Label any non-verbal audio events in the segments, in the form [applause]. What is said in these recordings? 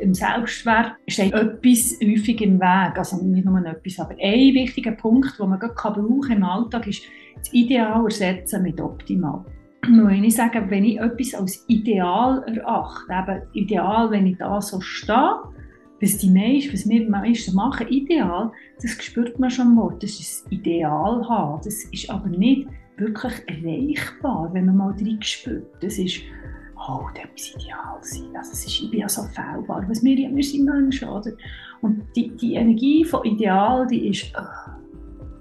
im Selbstwert steht etwas häufig im Weg. Also nicht nur etwas, aber ein wichtiger Punkt, den man brauchen im Alltag, ist das Ideal ersetzen mit optimal. Wenn ich sage, wenn ich etwas als ideal erachte, eben ideal, wenn ich da so stehe, was die meisten, was wir meisten machen, ideal, das spürt man schon mal. Das ist das Ideal haben. Das ist aber nicht wirklich erreichbar, wenn man mal drin spürt. Das ist, oh, das muss ideal sein. Also es ist, ich bin ja so fehlbar. Was wir, wir sind Menschen, oder? Und die, die Energie von Ideal, die ist uh,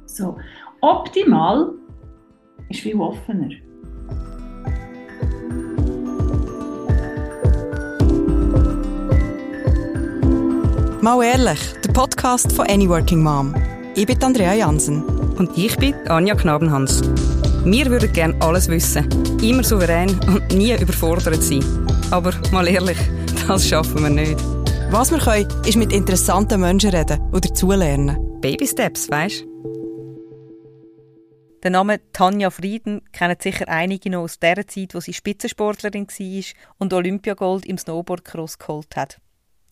so. Optimal ist viel offener. Mal ehrlich, der Podcast von Any Working Mom. Ich bin Andrea Jansen. Und ich bin Anja Knabenhans. Wir würden gerne alles wissen, immer souverän und nie überfordert sein. Aber mal ehrlich, das schaffen wir nicht. Was wir können, ist mit interessanten Menschen reden oder dazulernen. Baby Steps, weißt Den Namen Tanja Frieden kennen sicher einige noch aus der Zeit, wo sie Spitzensportlerin war und Olympiagold im Snowboardcross geholt hat.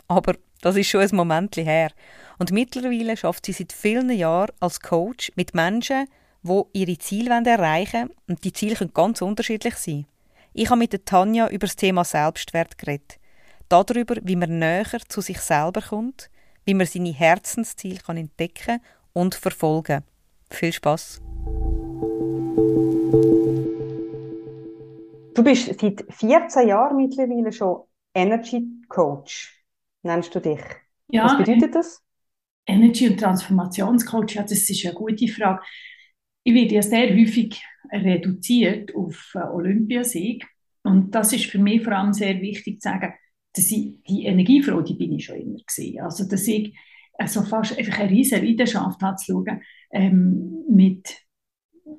Aber das ist schon ein Moment her. Und mittlerweile schafft sie seit vielen Jahren als Coach mit Menschen, die ihre Ziele erreichen wollen. Und die Ziele können ganz unterschiedlich sein. Ich habe mit der Tanja über das Thema Selbstwert geredet. Darüber, wie man näher zu sich selber kommt, wie man seine Herzensziele kann entdecken und verfolgen. Viel Spaß! Du bist seit 14 Jahren mittlerweile schon Energy Coach nennst du dich? Ja, Was bedeutet das? Energy- und Transformationscoach, ja, das ist eine gute Frage. Ich werde ja sehr häufig reduziert auf äh, Olympiasieg. Und das ist für mich vor allem sehr wichtig zu sagen, dass ich die Energiefrau, die bin ich schon immer gesehen. Also, dass ich also fast einfach eine riesige Leidenschaft habe zu schauen, ähm, mit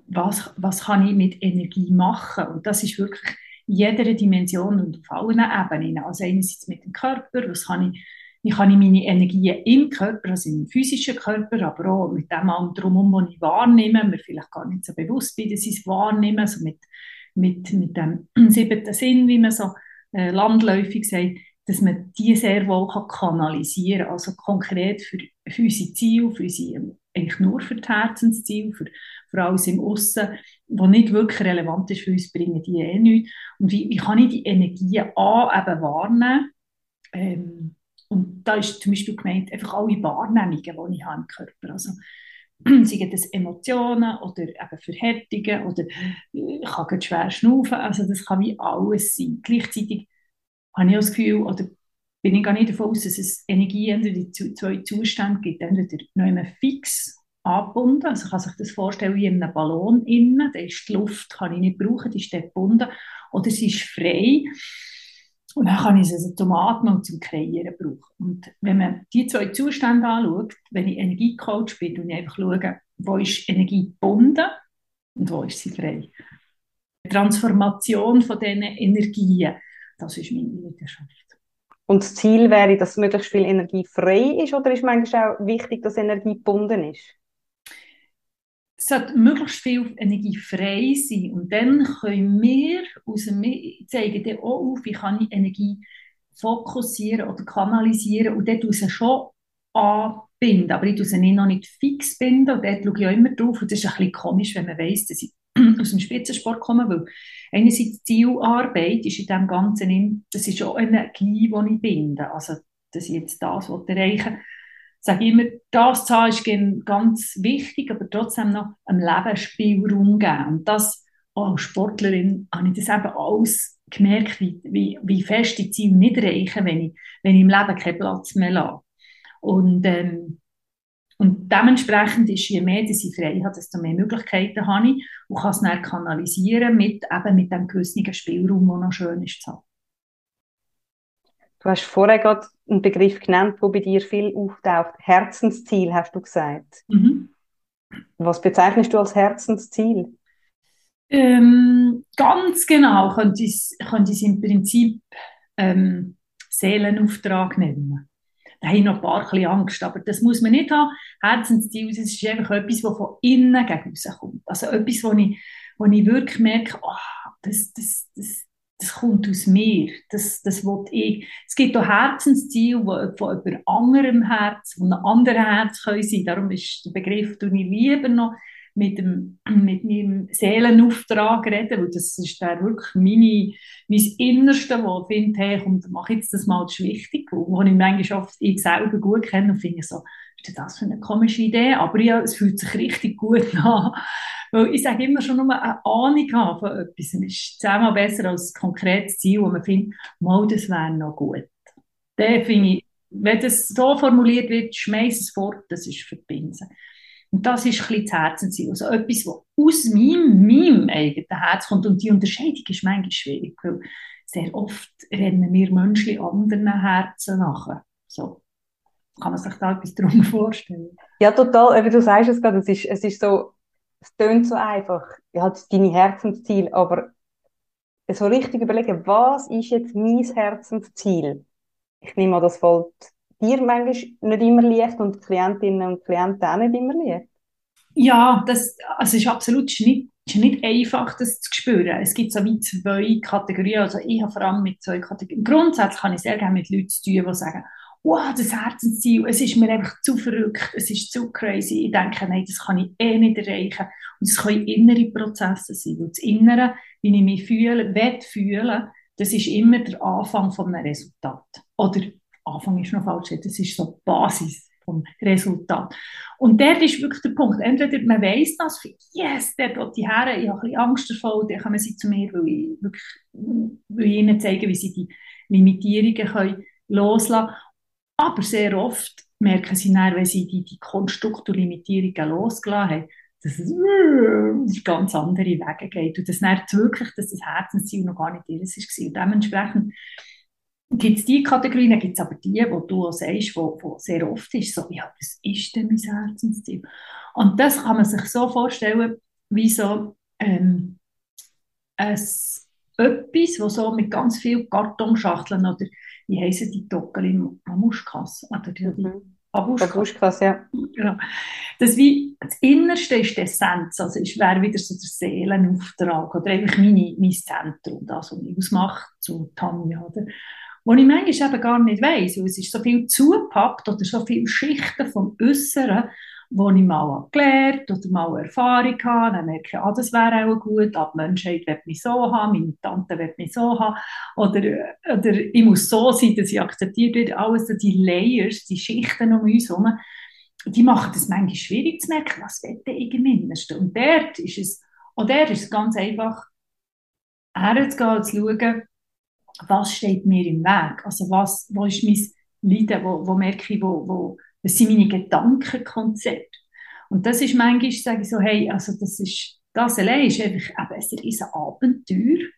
was, was kann ich mit Energie machen. Und das ist wirklich jeder Dimension und auf allen Ebenen. Also einerseits mit dem Körper, was kann ich, wie kann ich meine Energien im Körper, also im physischen Körper, aber auch mit dem allem drumherum, was ich wahrnehme, mir vielleicht gar nicht so bewusst bin, dass ich es wahrnehme, also mit, mit, mit dem [clears throat] siebten Sinn, wie man so äh, landläufig sagt, dass man die sehr wohl kann kanalisieren kann, also konkret für, für unsere Ziele, für unsere, eigentlich nur für die Herzensziele, für, für alles im Aussen, was nicht wirklich relevant ist für uns, bringen die eh nichts. Und wie, wie kann ich die Energien A eben wahrnehmen? Ähm, und da ist zum Beispiel gemeint, einfach alle Wahrnehmungen, die ich habe im Körper. Also, [clears throat] seien das Emotionen oder eben Verhärtungen oder ich kann schwer schnaufen. Also das kann wie alles sein. Gleichzeitig habe ich das Gefühl, oder bin ich gar nicht davon aus, dass es Energie in zwei Zustände gibt. Entweder noch fix angebunden. Also man kann sich das vorstellen wie in einem Ballon innen. Da ist die Luft, kann ich nicht brauchen, die ist dort gebunden. Oder sie ist frei. Und dann kann ich sie zum Atmen und zum Kreieren brauchen. Und wenn man die zwei Zustände anschaut, wenn ich Energiecoach bin, und ich einfach schaue, wo ist Energie gebunden und wo ist sie frei. Die Transformation von diesen Energien, das ist meine Leidenschaft. Und das Ziel wäre, dass möglichst viel Energie frei ist, oder ist manchmal auch wichtig, dass Energie gebunden ist? Sollte möglichst viel Energie frei sein. Und dann können wir aus dem, zeigen dann auch auf, wie kann ich Energie fokussieren oder kanalisieren. Und dort muss schon anbinden. Aber ich tue sie nicht noch nicht fix binden. Und dort schaue ich auch immer drauf. Und das ist ein bisschen komisch, wenn man weiss, dass ich [clears throat] aus dem Spitzensport komme. Weil einerseits Zielarbeit ist in dem Ganzen, das ist auch Energie, die ich binde. Also, dass ich jetzt das erreichen will sage immer, das Zahl ist ganz wichtig, aber trotzdem noch einem Leben Spielraum geben. Und das, als Sportlerin, habe ich das eben alles gemerkt, wie, wie, wie fest die Ziele nicht reichen, wenn ich, wenn ich im Leben keinen Platz mehr lasse. Und, ähm, und dementsprechend ist, je mehr dass ich frei habe, desto mehr Möglichkeiten habe ich und kann es dann kanalisieren mit, eben mit dem gewissen Spielraum, der noch schön ist zu haben. Du hast vorher gerade einen Begriff genannt, der bei dir viel auftaucht. Herzensziel, hast du gesagt. Mhm. Was bezeichnest du als Herzensziel? Ähm, ganz genau könnte ich es im Prinzip ähm, Seelenauftrag nennen. Da habe ich noch ein paar Angst, aber das muss man nicht haben. Herzensziel, das ist einfach etwas, das von innen gegen kommt. Also etwas, wo ich, wo ich wirklich merke, oh, das, das, das, das kommt aus mir, das, das will ich. Es gibt auch Herzensziele, die von über anderem Herz, von einem anderen Herz können sein. Darum ist der Begriff, du ich lieber noch mit, dem, mit meinem Seelenauftrag reden, weil das ist der wirklich meine, mein Innerste, wo ich finde, hey, komm, mach jetzt das mal, das ist wichtig, wo ich manchmal oft ich selber gut kenne und finde so, ist das für eine komische Idee? Aber ja, es fühlt sich richtig gut [laughs] an. Weil ich sage immer schon nur eine Ahnung haben von etwas. Es ist zehnmal besser als ein konkretes Ziel, wo man findet, mal, das wäre noch gut. Da finde ich, wenn das so formuliert wird, schmeiß es fort, das ist für die Binsen. Und das ist ein bisschen das Herzensziel. Also etwas, was aus meinem, meinem eigenen Herz kommt. Und die Unterscheidung ist manchmal schwierig, weil sehr oft rennen wir Menschen anderen Herzen nach. So. Kann man sich da etwas darunter [laughs] vorstellen? Ja, total. Wie du sagst es gerade, es ist, es ist so, es tönt so einfach. Ja, halt deine Herzensziel, aber so richtig überlegen, was ist jetzt mein Herzensziel? Ich nehme an, das fällt dir manchmal nicht immer leicht und Klientinnen und Klienten auch nicht immer leicht. Ja, das also ist absolut nicht, ist nicht einfach, das zu spüren. Es gibt so wie zwei Kategorien. Also ich habe vor allem mit zwei Kategorien. Grundsätzlich kann ich sehr gerne mit Leuten zu tun, die sagen, wow, das Herzensziel, es ist mir einfach zu verrückt, es ist zu crazy. Ich denke, nein, das kann ich eh nicht erreichen. Und es können innere Prozesse sein. Und das Innere, wie ich mich fühle, will fühlen, das ist immer der Anfang von einem Resultat. Oder Anfang ist noch falsch, das ist so die Basis vom Resultat. Und dort ist wirklich der Punkt, entweder man weiß das, yes, dort will die Herren, ich habe ein bisschen Angst davor, dann kommen sie zu mir, weil ich, wirklich, weil ich ihnen zeige, wie sie die Limitierungen können loslassen. Aber sehr oft merken sie dann, wenn sie die, die Konstrukte losgelassen haben, dass es äh, ganz andere Wege geht. Und das merkt wirklich, dass das Herzensziel noch gar nicht ihres war. Und dementsprechend gibt es die Kategorien, dann gibt es aber die, wo du auch sagst, wo, wo sehr oft ist, so, ja, was ist denn mein Herzensziel? Und das kann man sich so vorstellen, wie so ähm, ein, etwas, wo so mit ganz vielen Kartonschachteln oder wie heißen die Dockel Mamuschkas oder die, mhm. Babuschkas, ja. Genau. Das, wie, das Innerste ist die Essenz, also es wäre wieder so der Seelenauftrag oder einfach meine, mein Zentrum, das, was mich ausmacht, zu Tanja, oder? wo ich manchmal eben gar nicht weiss, weil es ist so viel zugepackt oder so viele Schichten vom Äußeren, wo ich mal gelernt oder mal Erfahrung habe, dann merke ich, ah, das wäre auch gut, ah, die Menschheit wird mich so haben, meine Tante wird mich so haben, oder, oder ich muss so sein, dass ich akzeptiert werde, alles die Layers, die Schichten um uns herum, die machen es manchmal schwierig zu merken, was will ich im Innersten. Und dort ist es, und dort ist es ganz einfach, herzugehen und zu schauen, was steht mir im Weg? Also was, wo ist mein Leiden? Wo, wo merke ich, wo, wo, was sind meine Gedankenkonzepte? Und das ist manchmal, sage ich so, hey, also das ist, das allein ist einfach eben ein Abenteuer,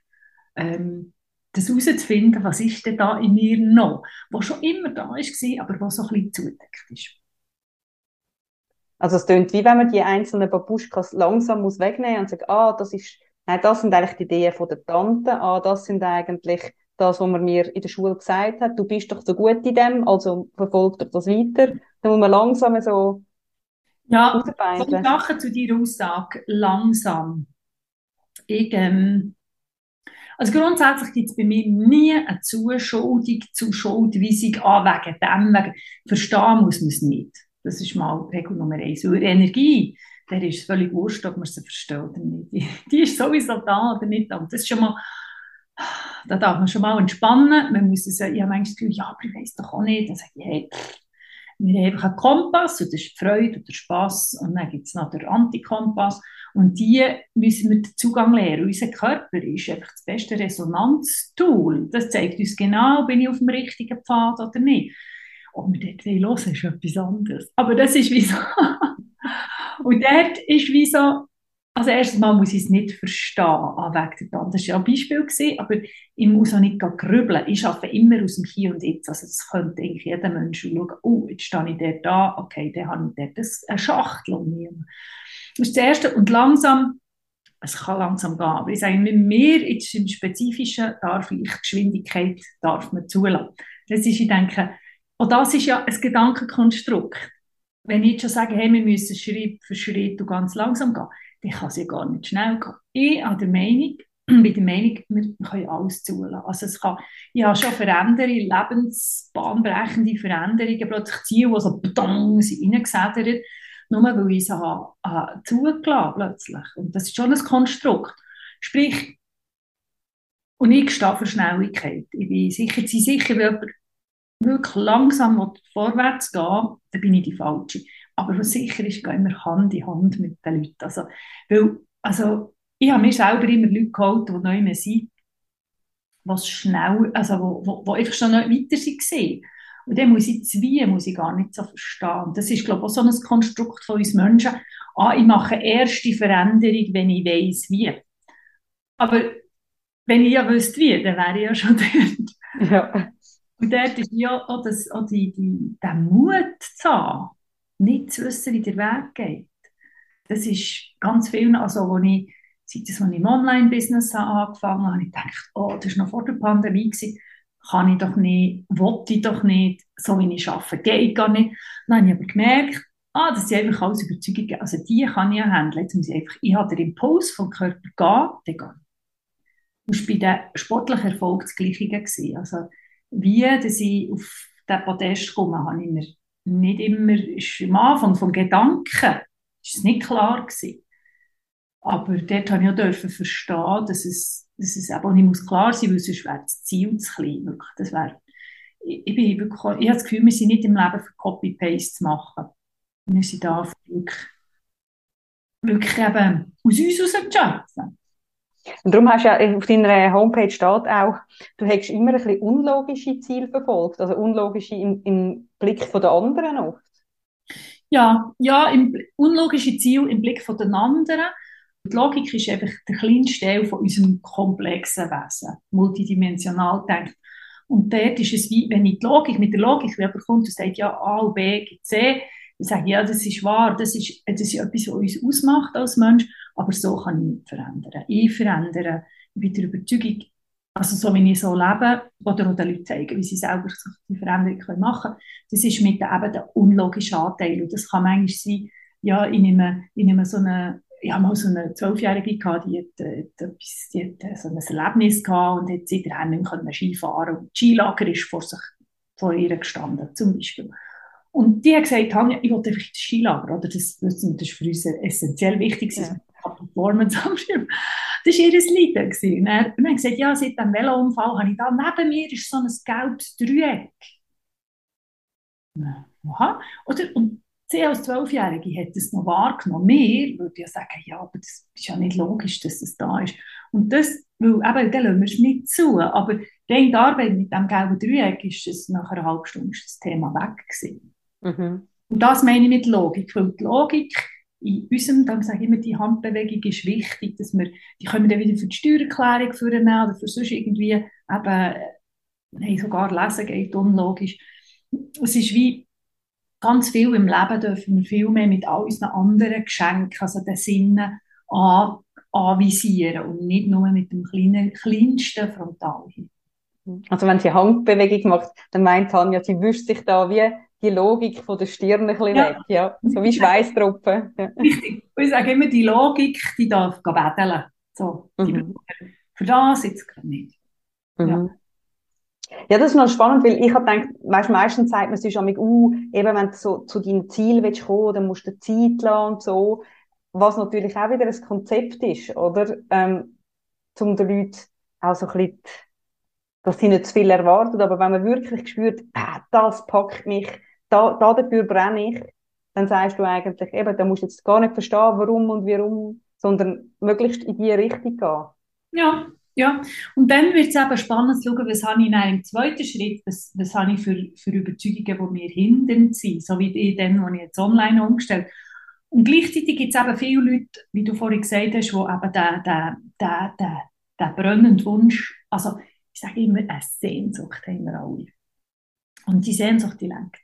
ähm, das herauszufinden, was ist denn da in mir noch, was schon immer da war, aber was so ein bisschen zudeckt ist. Also es klingt wie wenn man die einzelnen Babuschkas langsam muss wegnehmen und sagen, ah, das ist, nein, das sind eigentlich die Ideen von der Tante, ah, das sind eigentlich das, was man mir in der Schule gesagt hat, du bist doch so gut in dem, also verfolgt doch das weiter. Dann muss man langsam so Ja, kommt nachher zu deiner Aussage, langsam. Ich, ähm, also grundsätzlich gibt es bei mir nie eine Zuschuldung, Zuschuldweisung an wegen dem, wegen, verstehen muss man es nicht. Das ist mal Regel Nummer eins. Weil Energie, der ist völlig wurscht, ob man sie versteht oder nicht. Die, die ist sowieso da oder nicht da. Das ist schon mal da darf man schon mal entspannen. Man muss sagen, ich habe manchmal das Gefühl, ja, aber ich weiß doch auch nicht. Dann sage ich, hey, wir haben einfach einen Kompass, und das ist die Freude und der Spass. Und dann gibt es noch den Antikompass. Und die müssen wir den Zugang lernen. Unser Körper ist einfach das beste Resonanztool. Das zeigt uns genau, bin ich auf dem richtigen Pfad oder nicht. Ob wir dort hören, ist etwas anderes. Aber das ist wie so. [laughs] und dort ist wie so, also erstens mal muss ich es nicht verstehen, ah, der Das war ja ein Beispiel, gewesen, aber ich muss auch nicht grübeln. Ich arbeite immer aus dem Hier und Jetzt. Also das könnte eigentlich jeder Mensch schauen, oh, jetzt stehe ich dort da, okay, dann habe ich dort eine Schachtel um mich. Das ist das Erste. Und langsam, es kann langsam gehen, aber ich sage, mit mir jetzt im Spezifischen darf ich Geschwindigkeit darf man zulassen. Das ist, ich denke, und das ist ja ein Gedankenkonstrukt. Wenn ich jetzt schon sage, hey, wir müssen Schritt für Schritt und ganz langsam gehen, dann kann es ja gar nicht schnell gehen. Ich bin der Meinung, [clears throat] bin der Meinung, wir können alles zulassen. Also es kann, ich habe schon Veränderungen, lebensbahnbrechende Veränderungen, plötzlich Ziele, die so bedong sind reingesedert, nur weil ich sie habe, habe zugelassen plötzlich. Und das ist schon ein Konstrukt. Sprich, und ich stehe für Schnelligkeit. Ich bin sicher, sie sicher, wenn jemand wirklich langsam vorwärts gehen dann bin ich die Falsche. Aber was sicher ist, gehen wir Hand in Hand mit den Leuten. Also, weil, also ich habe mir selber immer Leute geholt, die neu mehr sind, was schnell, also wo, wo, wo einfach schon nicht weiter waren. Und dann muss ich Wie muss ich gar nicht so verstehen. Das ist, glaube ich, auch so ein Konstrukt von uns Menschen. Ah, ich mache erst die Veränderung, wenn ich weiß wie. Aber wenn ich ja wüsste wie, dann wäre ich ja schon [laughs] dort. Ja. Und dort ist ja auch, das, auch die, die, der Mut zu haben, nicht zu wissen, wie der Weg geht. Das ist ganz viel, also wo ich, seit ich im Online-Business angefangen habe, habe ich gedacht, oh, das war noch vor der Pandemie, gewesen, kann ich doch nicht, wollte ich doch nicht, so wie ich arbeite, geht gar nicht. Dann habe ich aber gemerkt, ah, das sind einfach alles Überzeugungen, also die kann ich ja handeln. Jetzt muss ich einfach, ich habe den Impuls vom Körper gehen, dann gehe das war bei den sportlichen Erfolg das Gleiche. Also, wie dass ich auf den Podest komme, habe ich mir nicht immer, ist am Anfang vom Gedanken, ist es nicht klar gewesen. Aber dort habe ich auch dürfen verstehen, dass es, dass es eben nicht muss klar sein muss, weil sonst wäre das Ziel zu klein. Das wäre, ich, ich, bin wirklich, ich habe das Gefühl, wir sind nicht im Leben für Copy-Paste zu machen. Wir sind da wirklich, wirklich eben aus uns heraus zu schaffen. Und darum hast du ja auf deiner Homepage steht auch, du hättest immer ein bisschen unlogische Ziele verfolgt, also unlogische im, im Blick von der anderen oft. Ja, ja, im, unlogische Ziele im Blick von den anderen. Die Logik ist einfach der kleinste Teil von unserem komplexen Wesen, multidimensional denkt. Und dort ist es wie, wenn ich die Logik, mit der Logik, wenn jemand kommt und sagt, ja, A B C, dann sage ich, ja, das ist wahr, das ist, das ist etwas, was uns ausmacht als Mensch. Aber so kann ich nicht verändern. Ich verändere, ich bin der Überzeugung, also so wie ich so lebe, oder auch den Leuten zeigen, wie sie selber sich die Veränderung machen können, das ist mit der, eben der unlogischen Anteil. Und das kann manchmal sein, ja, ich nehme, ich nehme so eine, ich habe mal so eine Zwölfjährige gehabt, die hat, äh, die hat, äh, so ein Erlebnis gehabt und hat seitdem nicht mehr Skifahren und das Skilager ist vor, sich, vor ihr gestanden, zum Beispiel. Und die hat gesagt, Tanja, ich will einfach das Skilager, oder? Das, das ist für uns essentiell wichtig, ja. Performance am Schirm. Das war ihr Leiden. Und dann haben wir gesagt, ja, seit dem Velounfall habe ich da neben mir ist so ein gelbes Dreieck. Aha. Oder, und sie als Zwölfjährige hat das noch wahrgenommen. Wir würden ja sagen, ja, aber das ist ja nicht logisch, dass das da ist. Und das, weil eben, dann lassen wir es nicht zu. Aber der Arbeit mit dem gelben Dreieck ist es nach einer halben Stunde das Thema weg gewesen. Mhm. Und das meine ich mit Logik, weil die Logik in unserem, dann sage ich immer, die Handbewegung ist wichtig, dass wir, die können wir dann wieder für die Steuererklärung führen oder für sonst irgendwie eben, nein, sogar lesen geht unlogisch. Es ist wie ganz viel im Leben dürfen wir viel mehr mit all unseren anderen Geschenken, also den Sinnen an, anvisieren und nicht nur mit dem kleinen, kleinsten Frontalhirn. Also wenn sie Handbewegung macht, dann meint Tanja, sie wüsst sich da wie die Logik von der Stirn ein bisschen ja. weg, ja. So wie Schweißtropfen. Richtig. ich sage immer, die Logik, die darf betteln. So, mhm. Für das jetzt gerade nicht. Mhm. Ja. Ja, das ist noch spannend, weil ich habe gedacht, weißt, meistens sagt man sich schon, uh, eben wenn du so zu deinem Ziel willst kommen, dann musst du Zeit lassen und so. Was natürlich auch wieder ein Konzept ist, oder? Ähm, um den Leuten auch so ein bisschen, dass sie nicht zu viel erwarten, aber wenn man wirklich spürt, ah, das packt mich, da, da dafür brenne ich, dann sagst du eigentlich, eben, da musst du jetzt gar nicht verstehen, warum und warum, sondern möglichst in die Richtung gehen. Ja, ja. Und dann wird es eben spannend zu schauen, was habe ich in einem zweiten Schritt, was, was habe ich für, für Überzeugungen, die mir hindern sind, so wie den, die ich jetzt online umgestellt Und gleichzeitig gibt es eben viele Leute, wie du vorhin gesagt hast, die eben den, den, den, den, den brennenden Wunsch, also ich sage immer, eine Sehnsucht haben wir alle. Und die Sehnsucht, die lenkt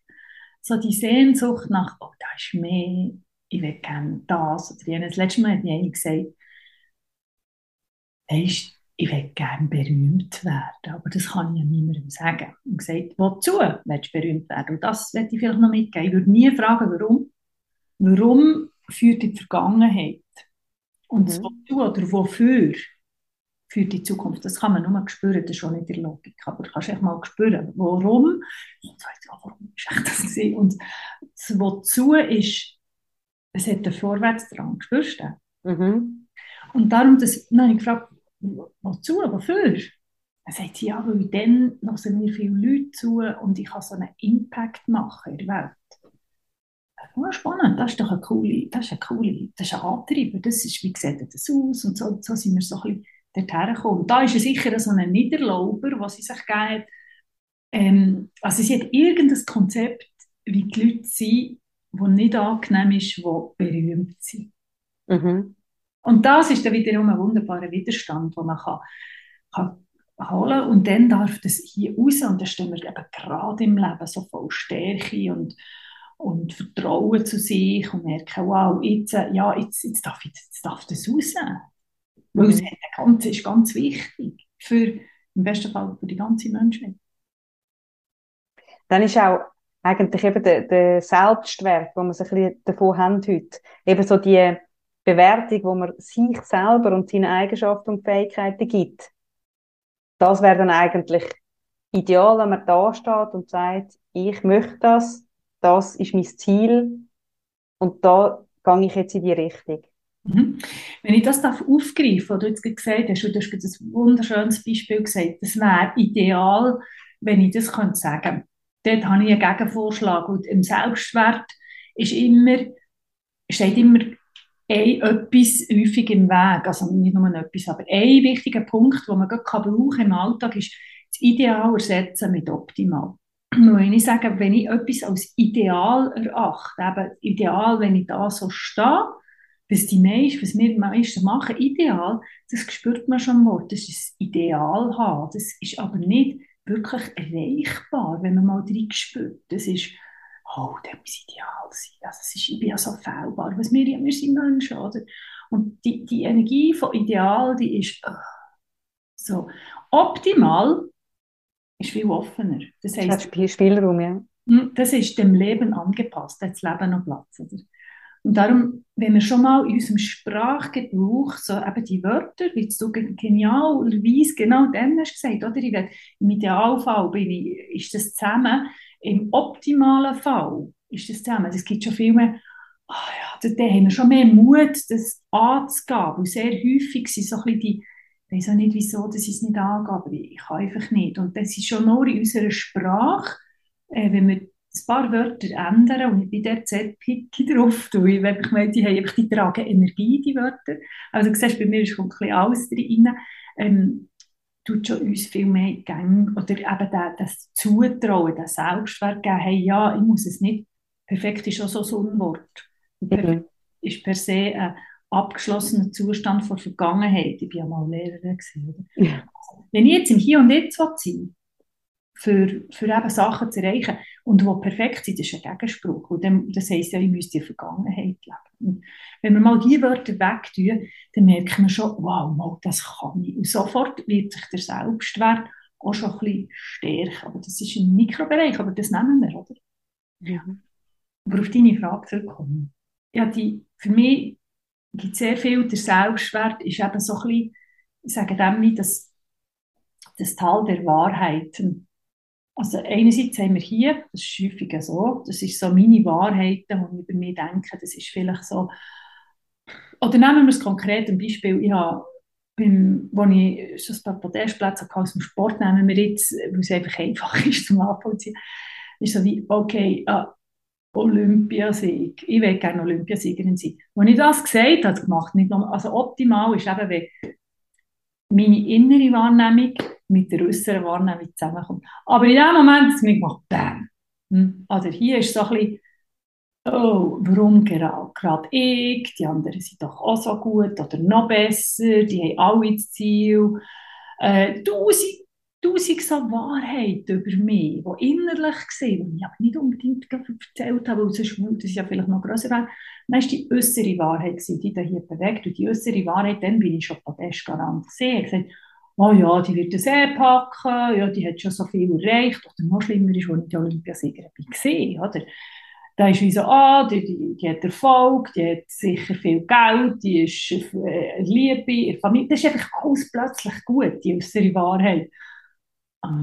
so die Sehnsucht nach, oh, da ist mehr, ich will gerne das oder jenes. Das letzte Mal hat mir einer gesagt, weißt, ich will gerne berühmt werden, aber das kann ich ja niemandem sagen. Und gesagt, wozu willst du berühmt werden? Und das werde ich vielleicht noch mitgeben. Ich würde nie fragen, warum. Warum führt die Vergangenheit? Und mhm. wozu oder wofür? Für die Zukunft. Das kann man nur mal spüren, das ist schon nicht in der Logik, aber du kannst echt mal spüren, warum. Und sagst, ja, warum ist echt das gewesen? Und das Wozu ist, es hat einen Vorwärtsdrang, spürst du mhm. Und darum, das, dann habe ich gefragt, wozu, wofür? Er sagt, ja, weil dann hören mir viele Leute zu und ich kann so einen Impact machen in der Welt. Oh, spannend, das ist doch eine coole, das ist eine coole, das ist ein Antreiber, das ist, wie sieht das aus und so, so sind wir so ein bisschen dorthin gekommen. Da ist ja sicher so ein Niederlauber, was sie sich gegeben hat. Ähm, also sie hat irgendein Konzept, wie die Leute sind, die nicht angenehm ist, die berühmt sind. Mhm. Und das ist dann wiederum ein wunderbarer Widerstand, den man kann, kann holen und dann darf das hier raus und dann stehen wir eben gerade im Leben so voll Stärke und, und Vertrauen zu sich und merken, wow, jetzt, äh, ja, jetzt, jetzt, darf, jetzt, jetzt darf das raus. Weil es mhm. ist ganz wichtig für, im besten Fall für die ganze Menschheit. Dann ist auch eigentlich eben der, der Selbstwert, wo man sich ein bisschen davon haben heute, eben so die Bewertung, wo man sich selber und seine Eigenschaften und Fähigkeiten gibt. Das wäre dann eigentlich ideal, wenn man da steht und sagt, ich möchte das, das ist mein Ziel und da gehe ich jetzt in die Richtung. Mhm. Wenn ich das darf aufgreifen, was du jetzt gesagt hast, und du hast ein wunderschönes Beispiel gesagt, das wäre ideal, wenn ich das könnte sagen Dort habe ich einen Gegenvorschlag. Und im Selbstwert ist immer, steht immer ein, etwas häufig im Weg. Also nicht nur etwas, aber ein wichtiger Punkt, den man kann brauchen im Alltag, ist das Ideal ersetzen mit optimal. Wenn ich sage, wenn ich etwas als ideal erachte, eben ideal, wenn ich da so stehe, was die meisten, was wir meisten machen, ideal, das spürt man schon mal, das ist das Ideal haben. Das ist aber nicht wirklich erreichbar, wenn man mal drin spürt. Das ist, oh, das muss ideal sein. Also es ist, ich bin ja so fehlbar. Was wir, wir sind Menschen, oder? Und die, die Energie von Ideal, die ist oh, so. Optimal ist viel offener. Das heißt, das Spielraum, ja. Hm, das ist dem Leben angepasst, da hat das Leben noch Platz. Oder? Und darum, wenn wir schon mal in unserem Sprachgebrauch so eben die Wörter, wie du genialerweise genau dann hast gesagt, oder? Ich will, Im Idealfall bin ich, ist das zusammen, im optimalen Fall ist das zusammen. Es gibt schon viel mehr, oh ja, da, haben wir schon mehr Mut, das anzugehen, weil sehr häufig sind so ein bisschen die, ich weiß auch nicht wieso, dass ich es nicht angehe, aber ich kann einfach nicht. Und das ist schon nur in unserer Sprache, äh, wenn wir ein paar Wörter ändern und ich bin dort sehr picky drauf, weil ich, ich meine, die, haben die tragen Energie, die Wörter. Also du siehst, bei mir ist ein bisschen alles drin. Ähm, tut schon uns viel mehr Gänge oder eben das Zutrauen, das Selbstwert geben, hey, ja, ich muss es nicht, perfekt ist auch so ein Wort. Mhm. ist per se ein abgeschlossener Zustand von Vergangenheit. Ich war ja mal Lehrerin. Gewesen, ja. Wenn ich jetzt im Hier und Jetzt sein für, für eben Sachen zu erreichen. Und wo perfekt sind, ist ein Gegenspruch. Und dann, das heisst ja, ich müsste in der Vergangenheit leben. Und wenn wir mal diese Wörter wegtun, dann merken wir schon, wow, mal, das kann ich. Und sofort wird sich der Selbstwert auch schon ein bisschen stärker. Aber das ist ein Mikrobereich, aber das nehmen wir, oder? Ja. Aber auf deine Frage zurückkommen. Ja, die, für mich gibt es sehr viel, der Selbstwert ist eben so ein bisschen, ich sage dem nicht, das, das Tal der Wahrheiten. Also einerseits haben wir hier, das ist häufig so, das ist so meine Wahrheiten, die ich über mich denke, das ist vielleicht so, oder nehmen wir es konkret ein Beispiel, ich habe beim, wo ich schon ein paar Podestplätze aus dem Sport nehmen wir jetzt, weil es einfach einfach ist zum Nachvollziehen, ist so wie, okay, äh, Olympiasieg, ich will gerne Olympiasiegerin sein. Als ich das gesagt habe, gemacht, nicht nur, also optimal ist eben, wenn meine innere Wahrnehmung mit der äußeren Wahrnehmung zusammenkommt. Aber in dem Moment es mir gemacht, bam. Hm? Also hier ist so ein bisschen, oh, warum gerade, ich, die anderen sind doch auch so gut oder noch besser, die haben alle das Ziel. Äh, tausend, tausend so Wahrheiten über mich, die innerlich sind, die ich aber nicht unbedingt erzählt habe, weil sonst würde es ja vielleicht noch grösser werden. Dann war die äußere Wahrheit, die da hier bewegt. Und die äußere Wahrheit, dann bin ich schon Podestgarant gesehen. Ich gesagt, oh ja, die wird das eh packen, ja, die hat schon so viel erreicht. Oder noch schlimmer ist, als ich die Olympiasiegerin war, oder? da ist wie so, ah, die, die, die hat Erfolg, die hat sicher viel Geld, die ist äh, Liebe, Familie, das ist einfach alles plötzlich gut, die äußere Wahrheit.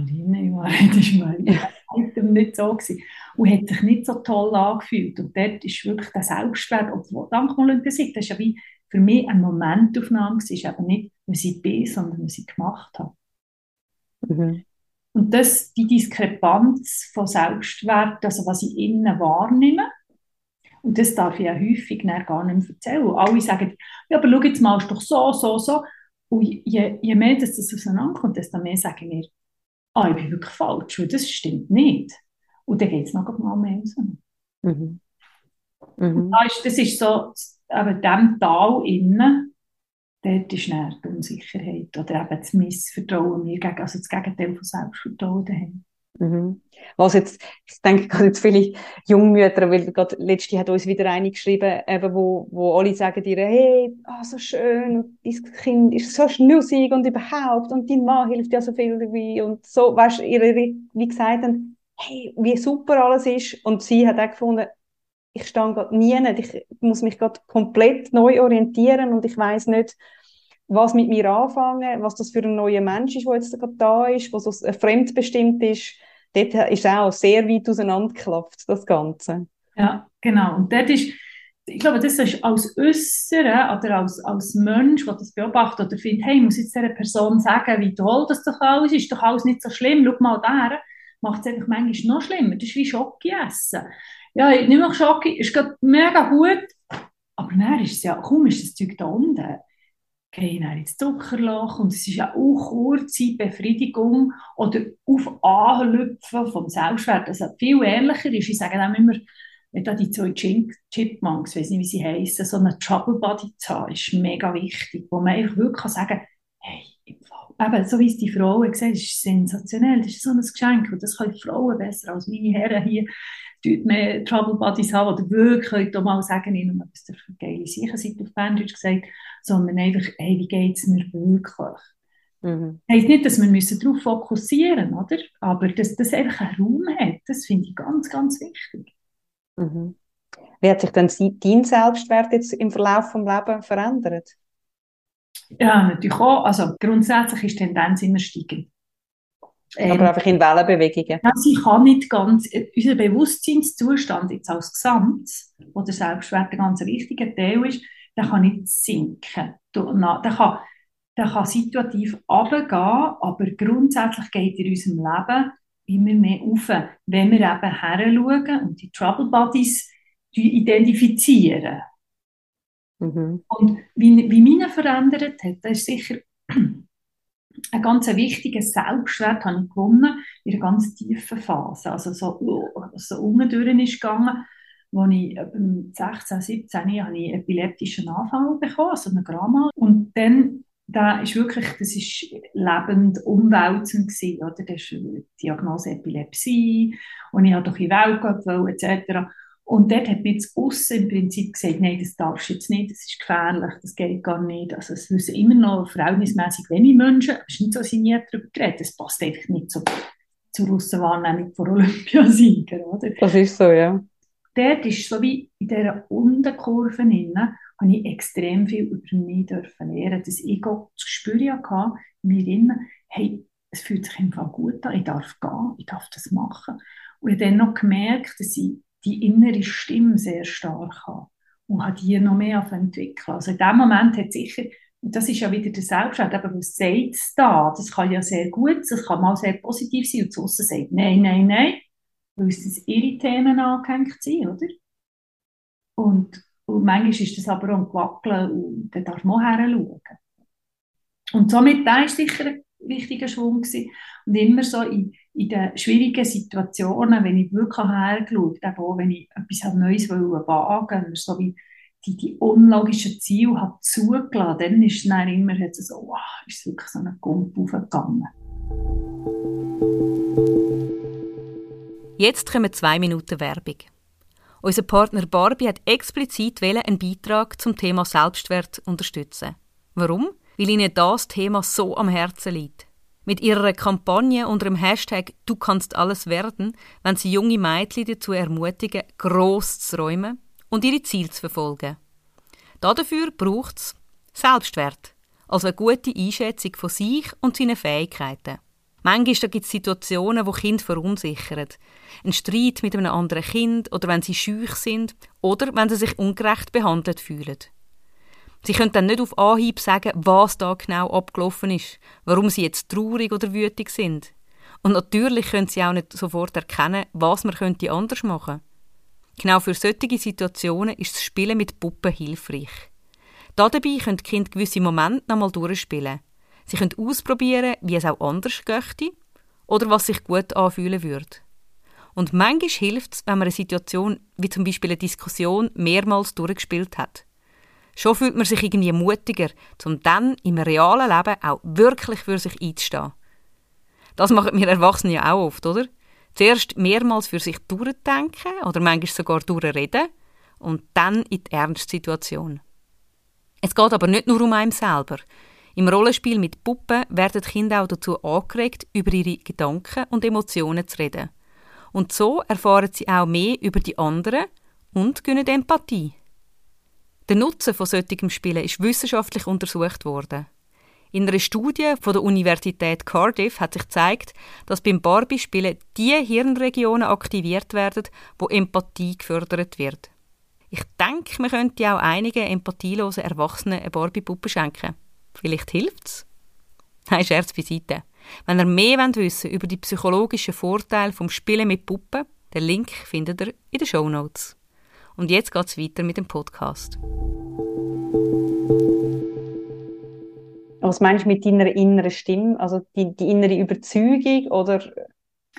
Die innere Wahrheit ist bei nicht so gewesen. und hat sich nicht so toll angefühlt. Und dort ist wirklich der Selbstwert, obwohl, dank Olympiasieg, das ist ja wie für mich eine Momentaufnahme gewesen, eben nicht, was ich bin, sondern was ich gemacht habe. Mhm. Und das, die Diskrepanz von Selbstwert, also was ich innen wahrnehme, und das darf ich ja häufig gar nicht mehr erzählen. Alle sagen, ja, aber schau jetzt mal, ist doch so, so, so. Und je, je mehr das, das auseinanderkommt, desto mehr sagen wir, ah, ich bin wirklich falsch, weil das stimmt nicht. Und dann geht es noch mal mehr raus. Mhm. Mhm. Das, ist, das ist so, aber dem Tal innen, dort ist dann die Unsicherheit oder eben das Missvertrauen mir gegen, also das Gegenteil von Selbstvertrauen daheim. Mhm. Was jetzt, ich denke gerade jetzt viele Jungmütter, weil gerade letzte hat uns wieder eine geschrieben, eben wo, wo alle sagen dir, hey, oh, so schön, dein Kind ist so schnusig und überhaupt und dein Mann hilft dir so viel wie und so, weißt du, ihre, wie gesagt haben, hey, wie super alles ist und sie hat auch gefunden, ich stehe gerade nie, ich muss mich gerade komplett neu orientieren und ich weiß nicht, was mit mir anfangen, was das für ein neuer Mensch ist, der jetzt gerade da ist, was so fremdbestimmt ist. Dort ist auch sehr weit auseinandergeklafft, das Ganze. Ja, genau. Und dort ist, ich glaube, das ist als Äußere oder als, als Mensch, der das beobachtet oder findet, hey, ich muss jetzt dieser Person sagen, wie toll das doch alles ist, doch alles nicht so schlimm, schau mal da macht es einfach manchmal noch schlimmer. Das ist wie Schocke essen ja, ich nehme auch Schocke, ist gerade mega gut, aber dann ist es ja, kaum ist das Zeug da unten, gehe dann ins Zuckerloch und es ist ja auch kurze Befriedigung oder auf Anlüpfen vom Selbstwert, also viel ehrlicher ist, ich sage dann immer, wenn da die zwei Chipmunks, ich weiß nicht, wie sie heißen, so eine Trouble Body zu haben, ist mega wichtig, wo man einfach wirklich sagen kann, hey, eben, so wie es die Frauen gesagt ist sensationell, das ist so ein Geschenk und das können Frauen besser als meine Herren hier mehr Trouble Buddies haben, oder wirklich mal sagen, nicht nur, was für geile Sachen seid auf Bandage gesagt, sondern einfach, hey, wie geht es mir wirklich? Mhm. Heißt nicht, dass wir darauf fokussieren müssen, oder? Aber dass das einfach einen Raum hat, das finde ich ganz, ganz wichtig. Mhm. Wie hat sich denn dein Selbstwert jetzt im Verlauf des Lebens verändert? Ja, natürlich auch. Also grundsätzlich ist die Tendenz immer steigend. Ähm, Aber einfach in Wellenbewegungen. Also ich kann nicht ganz, äh, unser Bewusstseinszustand jetzt als Gesamt, wo der Selbstwert ein ganz wichtiger Teil ist, der kann nicht sinken. Der kann, der kann situativ runtergehen, aber grundsätzlich geht in unserem Leben immer mehr auf, wenn wir eben heranschauen und die Trouble Buddies identifizieren. Mhm. Und wie, wie meine verändert hat, das ist sicher ein ganz wichtiger Selbstwert habe ich gewonnen in einer ganz tiefen Phase. Also so, so unten ist gegangen, als ich ähm, 16, 17 habe ich epileptischen Anfall bekommen, also eine Gramma. Und dann, da ist wirklich, das ist lebend umwälzend gewesen, oder? Das ist die Diagnose Epilepsie und ich habe in die Welt gehen, etc. Und dort hat mir das Aussen im Prinzip gesagt, nein, das darfst du jetzt nicht, das ist gefährlich, das geht gar nicht. Also es wissen immer noch verhältnismäßig wenige Menschen, es ist nicht so, dass ich nie darüber geredet das passt einfach nicht so zur Russenwahrnehmung von Olympiasiegern, oder? Das ist so, ja. Dort ist so wie in dieser Unterkurve innen, habe ich extrem viel über mich dürfen lernen, dass ich auch das Gespür hatte, mir innen, hey, es fühlt sich einfach gut an, ich darf gehen, ich darf das machen. Und ich habe dann noch gemerkt, dass ich die innere Stimme sehr stark habe und hat die noch mehr entwickeln. Also in dem Moment hat sicher, und das ist ja wieder der Selbstwert, aber was sagt es da? Das kann ja sehr gut, das kann mal sehr positiv sein und das sagt, nein, nein, nein, weil es das ihre Themen angehängt sind, oder? Und, und manchmal ist das aber auch ein Wackeln und dann darf man auch hinschauen. Und somit, da ist sicher ein wichtiger Schwung gewesen. Und immer so in, in den schwierigen Situationen, wenn ich wirklich hergeschaut habe, wenn ich etwas Neues wagen wollte, so wie die, die unlogischen Ziele habe zugelassen, dann ist es dann immer so, wow, ist wirklich so ein Gump aufgegangen. Jetzt kommen zwei Minuten Werbung. Unser Partner Barbie hat explizit einen Beitrag zum Thema Selbstwert unterstützen. Warum? Weil ihnen das Thema so am Herzen liegt. Mit ihrer Kampagne unter dem Hashtag Du kannst alles werden, wenn sie junge Mädchen dazu ermutigen, gross zu träumen und ihre Ziele zu verfolgen. Dafür braucht es Selbstwert, also eine gute Einschätzung von sich und seinen Fähigkeiten. Manchmal gibt es Situationen, wo Kinder verunsichern. Ein Streit mit einem anderen Kind oder wenn sie schüch sind oder wenn sie sich ungerecht behandelt fühlen. Sie können dann nicht auf Anhieb sagen, was da genau abgelaufen ist, warum sie jetzt traurig oder wütig sind. Und natürlich können sie auch nicht sofort erkennen, was man könnte anders machen. Genau für solche Situationen ist das Spielen mit Puppen hilfreich. Dabei können die Kinder gewisse Momente nochmal durchspielen. Sie können ausprobieren, wie es auch anders geht oder was sich gut anfühlen würde. Und manchmal hilft es, wenn man eine Situation, wie zum Beispiel eine Diskussion, mehrmals durchgespielt hat. Schon fühlt man sich irgendwie mutiger, um dann im realen Leben auch wirklich für sich einzustehen. Das machen wir Erwachsene ja auch oft, oder? Zuerst mehrmals für sich durchdenken oder manchmal sogar durchreden und dann in die Ernstsituation. Es geht aber nicht nur um einen selber. Im Rollenspiel mit Puppen werden Kinder auch dazu angeregt, über ihre Gedanken und Emotionen zu reden. Und so erfahren sie auch mehr über die anderen und gewinnen Empathie. Der Nutzen von solchen Spielen ist wissenschaftlich untersucht worden. In einer Studie von der Universität Cardiff hat sich gezeigt, dass beim Barbie-Spielen die Hirnregionen aktiviert werden, wo Empathie gefördert wird. Ich denke, man könnte auch einigen empathielosen Erwachsenen eine Barbie-Puppe schenken. Vielleicht hilft's? Nein, Scherz beiseite. Wenn ihr mehr wissen wollt über die psychologischen Vorteile vom Spielen mit Puppen, den Link findet ihr in den Show Notes. Und jetzt geht's weiter mit dem Podcast. Was meinst du mit deiner inneren Stimme? Also die, die innere Überzeugung oder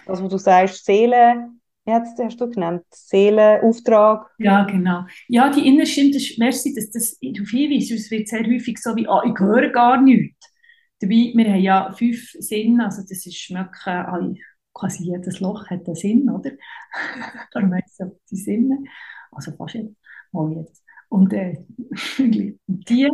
das, was du sagst, Seele, wie hast, hast du genannt? Seelenauftrag? Ja, genau. Ja, die innere Stimme, das ist, merci, dass das darauf hinweist, es wird sehr häufig so wie, ah, ich höre gar nichts. Dabei, wir haben ja fünf Sinne, also das ist Schmecken, quasi jedes Loch hat einen Sinn, oder? [laughs] Darum heisst es die Sinne, also fast jetzt, mal jetzt. Und äh, [laughs] die,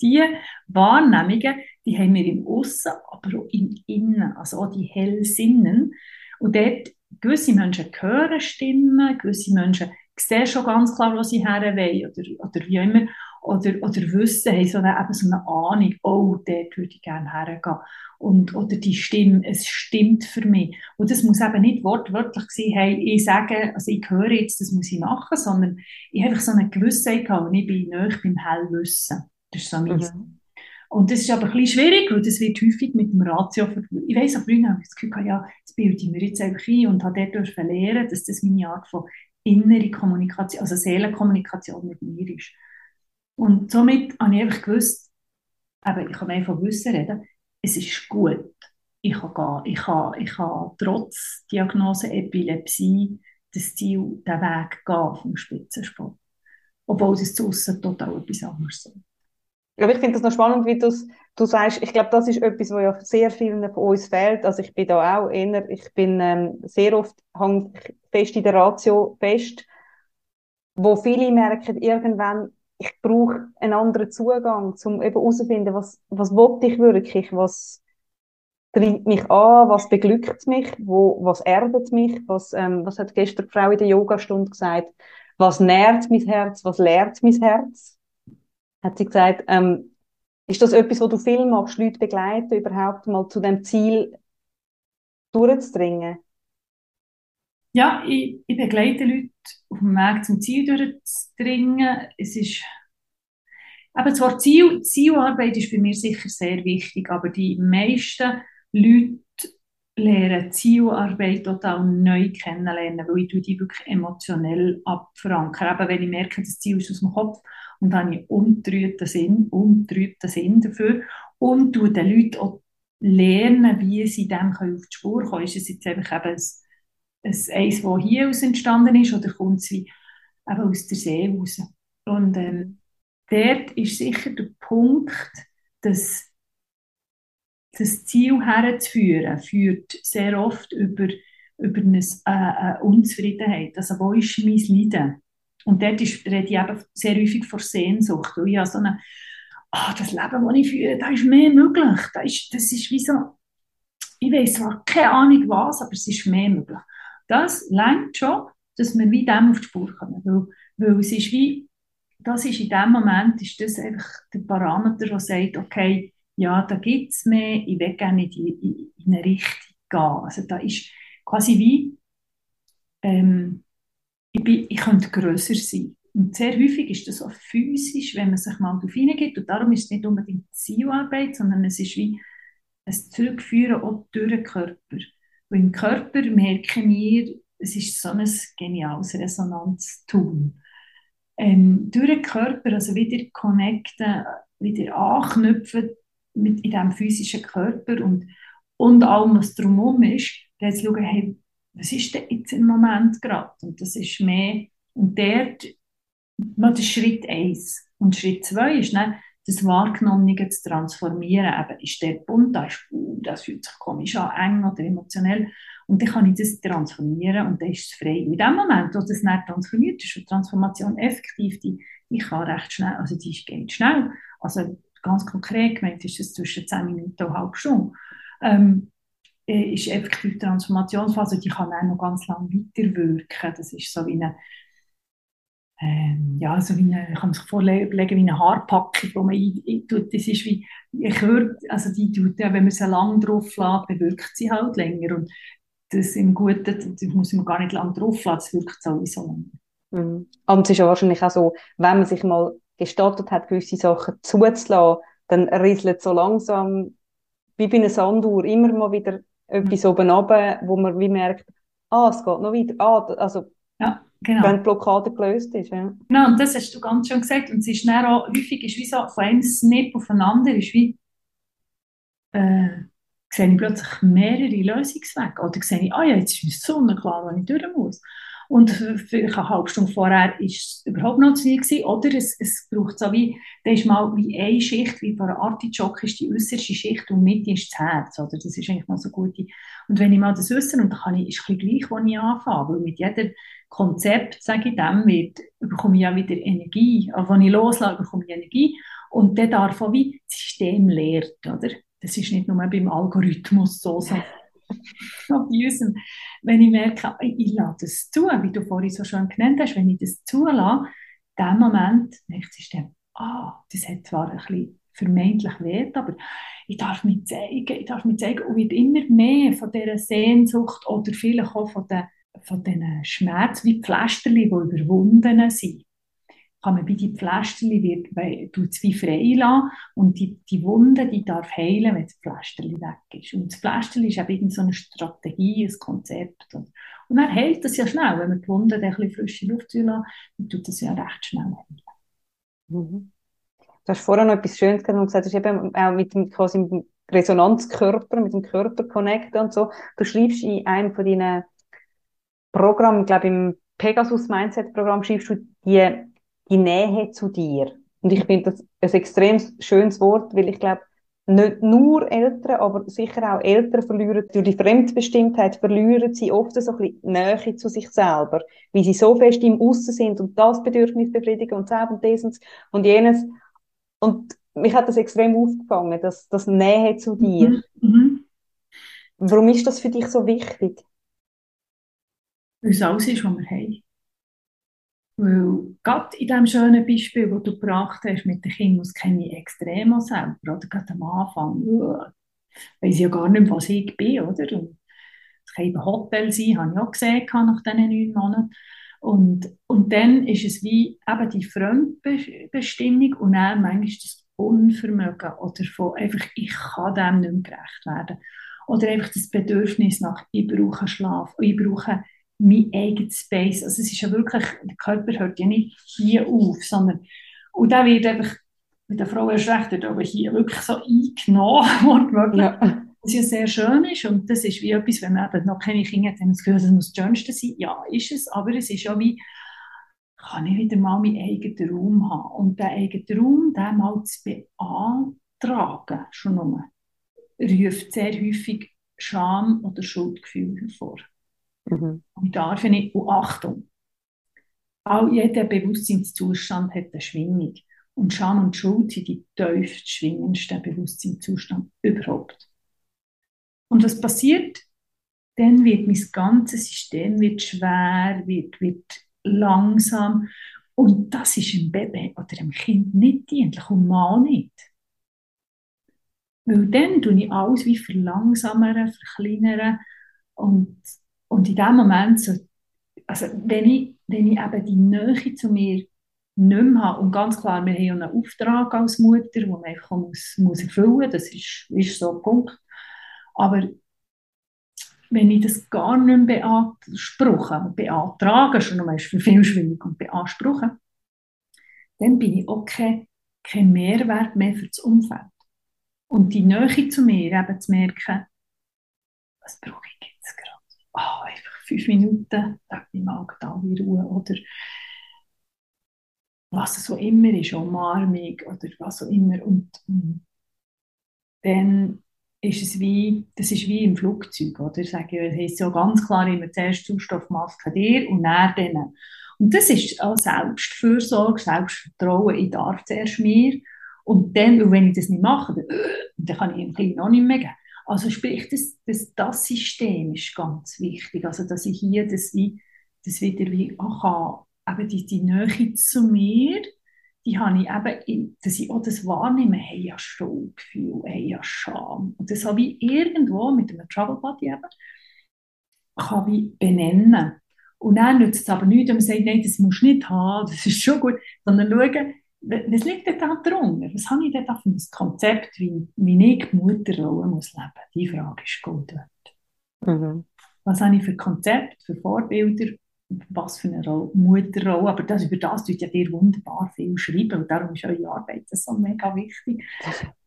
die Wahrnehmungen, die haben wir im Aussen, aber auch im Innen, also auch die Hellsinnen. Und dort, gewisse Menschen hören Stimmen, gewisse Menschen sehen schon ganz klar, wo sie her wollen, oder, oder wie immer oder, oder wissen, haben so eine, eben so eine Ahnung, oh, dort würde ich gerne hergehen. Und, oder die Stimme, es stimmt für mich. Und das muss eben nicht wortwörtlich sein, hey, ich sage, also ich höre jetzt, das muss ich machen, sondern ich habe einfach so eine Gewissheit gehabt und ich bin nicht beim Hellwissen. Das ist so mein mhm. Und das ist aber ein bisschen schwierig, weil das wird häufig mit dem Ratio verbunden. Ich weiss, aber früher habe ich das Gefühl, ja, das bilde ich mir jetzt einfach ein und habe dort lernen, dass das meine Art von innere Kommunikation, also Seelenkommunikation mit mir ist. Und somit habe ich einfach gewusst, eben, ich kann mehr von Wissen reden, es ist gut. Ich kann, gehen. Ich kann, ich kann trotz Diagnose Epilepsie das Ziel, den Weg gehen vom Spitzensport. Obwohl es zu aussen total etwas anderes ist. Ja, ich finde das noch spannend, wie du sagst, ich glaube, das ist etwas, was ja sehr vielen von uns fehlt. Also ich bin da auch eher, ich bin ähm, sehr oft hang fest in der Ratio fest, wo viele merken, irgendwann ich brauche einen anderen Zugang, um eben herauszufinden, was, was wollte ich wirklich, was treibt mich an, was beglückt mich, wo, was erdet mich, was, ähm, was hat gestern die Frau in der Yogastunde gesagt, was nährt mein Herz, was lehrt mein Herz, hat sie gesagt, ähm, ist das etwas, wo du viel machst, Leute begleiten, überhaupt mal zu dem Ziel durchzudringen? Ja, ich, ich begleite Leute auf dem Weg zum Ziel durchzudringen. Es ist, eben zwar Ziel, Zielarbeit ist für mich sicher sehr wichtig, aber die meisten Leute lernen Zielarbeit total neu kennenlernen, weil ich die wirklich emotionell abverankere. Eben wenn ich merke, das Ziel ist aus dem Kopf und dann habe ich untrübten Sinn, untrübten Sinn dafür und tue den Leuten auch lernen, wie sie dem auf die Spur kommen können. Ist es jetzt einfach eben ein Eis, das hier aus entstanden ist, oder kommt es wie eben aus der See raus? Und ähm, dort ist sicher der Punkt, dass das Ziel herzuführen, führt sehr oft über, über eine, äh, eine Unzufriedenheit. Also wo ist mein Leiden? Und dort ist, rede ich eben sehr häufig vor Sehnsucht. Ich habe so eine, ah, das Leben, das ich führe, da ist mehr möglich. Da ist, das ist wie so, ich weiß zwar keine Ahnung was, aber es ist mehr möglich. Das längt schon, dass wir wie dem auf die Spur kommen, weil, weil es ist wie, das ist in dem Moment, ist das einfach der Parameter, der sagt, okay, ja, da gibt es mehr, ich will gerne in, in, in eine Richtung gehen. Also da ist quasi wie, ähm, ich, bin, ich könnte grösser sein. Und sehr häufig ist das auch physisch, wenn man sich mal darauf hineingeht. Und darum ist es nicht unbedingt Zielarbeit, sondern es ist wie ein Zurückführen auch durch den Körper. Und im Körper merken wir, es ist so ein geniales Resonanztool. Ähm, durch den Körper, also wieder connecten, wieder anknüpfen mit in diesem physischen Körper und, und allem, was drumherum ist, dann zu schauen, hey, was ist denn jetzt im Moment gerade? Und das ist mehr, und dort, das ist Schritt eins. Und Schritt zwei ist dann, das Wahrgenommene zu transformieren. Eben, ist der bunt, da ist, uh, das fühlt sich komisch an, eng oder emotionell. Und dann kann ich das transformieren und dann ist es frei. In dem Moment, wo das nicht transformiert ist, und Transformation effektiv, die, die kann recht schnell, also die geht schnell. Also ganz konkret gemeint ist es zwischen 10 Minuten und eine halbe Stunde. Ähm, äh, ist effektiv die Transformationsphase, die kann auch noch ganz lange weiterwirken. Das ist so wie eine, ähm, ja, so wie eine, kann man sich vorlegen, wie eine Haarpackung, die man eintut. Das ist wie, ich höre, also die tut, ja, wenn man sie lang drauf lässt, bewirkt sie halt länger. Und das im Guten, das muss man gar nicht lang drauf lassen, das wirkt sowieso länger. Mhm. Und es ist ja wahrscheinlich auch so, wenn man sich mal gestattet hat, gewisse Sachen zuzulassen, dann rieselt so langsam, wie bei einer Sanduhr, immer mal wieder etwas oben runter, wo man wie merkt, ah, es geht noch weiter. Ah, also, ja, genau. wenn die Blockade gelöst ist. Ja. Genau, und das hast du ganz schön gesagt. Und es ist dann auch, häufig ist wie so von einem Snip aufeinander, ist wie, äh, sehe ich plötzlich mehrere Lösungswege. Oder sehe ich, ah ja, jetzt ist mir so klar, wo ich durch muss. Und vielleicht eine halbe Stunde vorher war es überhaupt noch zu viel gewesen. Oder es, es braucht so wie, da ist mal wie eine Schicht, wie bei einer Artichoke ist die äußerste Schicht und Mitte ist das Herz. Oder? Das ist eigentlich mal so gut. Und wenn ich mal das wüsste, und dann kann ich, ist es gleich, wo ich anfange. Weil mit jedem Konzept, sage ich dem, wird, bekomme ich ja wieder Energie. Aber wenn ich loslasse, bekomme ich Energie. Und dann darf auch wie das System lehrt, oder? Das ist nicht nur beim Algorithmus so, so [laughs] bei unserem, wenn ich merke, ich lasse das zu, wie du vorhin so schön genannt hast, wenn ich das zulasse, in dem Moment merkt das System, ah, das hat zwar ein bisschen vermeintlich wert, aber ich darf mich zeigen, ich darf mich zeigen und wird immer mehr von dieser Sehnsucht oder vielleicht auch von den, von diesen Schmerzen wie Pflasterli, die überwunden sind kann man bei den Pflasterli wird, es wie frei lassen und die, die Wunde, die darf heilen, wenn das Pflasterli weg ist. Und das Pflasterli ist eben so eine Strategie, ein Konzept. Und, und dann heilt das ja schnell, wenn man die Wunde ein bisschen frische Luft zulassen, dann tut das ja recht schnell. Mhm. Du hast vorher noch etwas Schönes gesagt, du hast gesagt, eben auch mit dem, quasi Resonanzkörper, mit dem Körper connecten und so. Du schreibst in einem von deinen Programmen, ich glaube im Pegasus Mindset Programm schreibst du die die Nähe zu dir. Und ich finde das ein extrem schönes Wort, weil ich glaube, nicht nur Eltern, aber sicher auch Eltern verlieren durch die Fremdbestimmtheit, verlieren sie oft so ein bisschen Nähe zu sich selber, weil sie so fest im Aussen sind und das Bedürfnis befriedigen und das und das und jenes. Und mich hat das extrem aufgefangen, das, das Nähe zu dir. Mhm. Mhm. Warum ist das für dich so wichtig? Weil es alles ist, was wir haben. Weil gerade in dem schönen Beispiel, das du gebracht hast mit den Kindern, das kenne ich extrem selber, oder gerade am Anfang, uh, weiß ja gar nicht, was ich bin, oder? Es kann eben Hotel sein, habe ich auch gesehen nach diesen neun Monaten. Und, und dann ist es wie eben die Fremdbestimmung und dann manchmal das Unvermögen oder von einfach, ich kann dem nicht mehr gerecht werden. Oder einfach das Bedürfnis nach, ich brauche Schlaf, ich brauche mein eigenes Space. Also es ist ja wirklich, der Körper hört ja nicht hier auf, sondern, und der wird einfach, mit der Frau erst recht, aber hier wirklich so eingenommen, [laughs] wirklich. Ja. Was ja sehr schön ist und das ist wie etwas, wenn man eben noch keine Kinder hat, dann das Gefühl, das muss das Schönste sein. Ja, ist es, aber es ist ja wie, kann ich wieder mal meinen eigenen Raum haben. Und den eigenen Raum, den mal zu beantragen, schon nur, ruft sehr häufig Scham oder Schuldgefühl hervor. Mhm. Und darf nicht, und Achtung, auch jeder Bewusstseinszustand hat eine Schwingung. Und Scham und Schuld sind die tiefst schwingendsten Bewusstseinszustand überhaupt. Und was passiert? Dann wird mein ganzes System wird schwer, wird, wird langsam. Und das ist dem Baby oder dem Kind nicht dienlich und mal nicht. Weil dann tue ich alles wie verlangsamern, verkleinern und, und in dem Moment so, also wenn ich, wenn ich eben die Nähe zu mir nicht mehr habe, und ganz klar, wir haben ja einen Auftrag als Mutter, den man einfach muss, muss erfüllen muss, das ist, ist so ein Punkt. Aber wenn ich das gar nicht mehr beanspruche, beantrage, schon einmal ist für viel schwierig und beanspruche, dann bin ich auch kein, kein Mehrwert mehr für das Umfeld. Und die Nähe zu mir, eben zu merken, was brauche ich? Oh, einfach fünf Minuten, da ich mal da wie Ruhe. Oder was es so immer ist, Umarmung oder was auch immer. Und, und dann ist es wie, das ist wie im Flugzeug, oder? Sage ich, heisst ja ganz klar immer zuerst Sauerstoffmaske dir und dann denen. Und das ist auch Selbstfürsorge, Selbstvertrauen, ich darf zuerst mir und dann, wenn ich das nicht mache, dann, dann kann ich ihm auch nicht mehr geben. Also sprich, das, das, das System ist ganz wichtig. Also dass ich hier das, wie, das wieder wie aha, eben die, die Nähe zu mir, die habe ich eben, dass ich auch das wahrnehme, hey, ja Schuldgefühl, hey, ja Scham. Und das habe ich irgendwo mit einem Travel Buddy eben, kann ich benennen. Und dann nützt es aber nichts, wenn man sagt, nein, das musst du nicht haben, das ist schon gut, sondern schauen, was liegt denn da drunter? Was habe ich denn da für ein Konzept, wie, wie ich die Mutterrolle muss leben? Die Frage ist gut wert. Mhm. Was habe ich für Konzept, für Vorbilder, was für eine Rolle, Mutterrolle? Aber das, über das tut ja dir wunderbar viel schreiben und darum ist eure Arbeit so mega wichtig.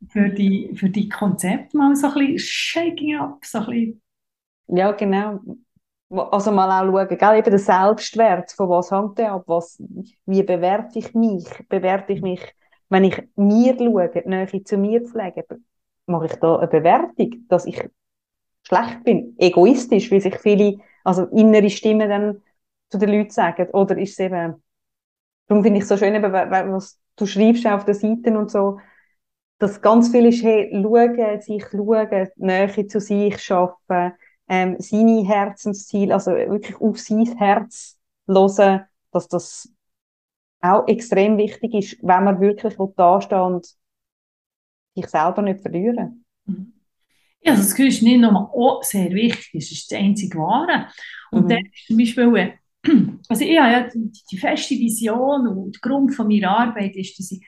Für die, für die Konzepte mal so ein bisschen shaking up, so ein bisschen. Ja, genau also mal auch schauen, gell, eben der Selbstwert, von was hängt der ab, was, wie bewerte ich mich, bewerte ich mich, wenn ich mir schaue, die Nähe zu mir pflege, mache ich da eine Bewertung, dass ich schlecht bin, egoistisch, wie sich viele, also innere Stimmen dann zu den Leuten sagen, oder ist es eben, darum finde ich es so schön, eben, was du schreibst auf den Seiten und so, dass ganz viel ist, hey, schauen, sich schauen, Nähe zu sich schaffen, ähm, seine Herzensziele, also wirklich auf sein Herz hören, dass das auch extrem wichtig ist, wenn man wirklich da steht und sich selber nicht verlieren. Mhm. Ja, also das ist nicht nur auch sehr wichtig, das ist das einzige Wahre. Und mhm. dann ist zum Beispiel, äh, [clears throat] also ich habe ja die, die feste Vision und der Grund von meiner Arbeit ist, dass ich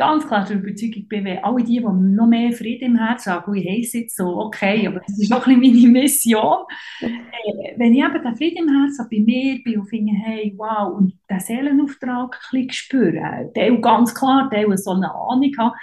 ganz klar der Überzeugung bin, wenn alle die, die noch mehr Frieden im Herzen haben, ich heiße jetzt so, okay, aber das ist auch ein bisschen meine Mission. Äh, wenn ich eben den Frieden im Herzen bei mir bin und finde, hey, wow, und den Seelenauftrag ein bisschen spüren, der ganz klar, der so eine Ahnung hat,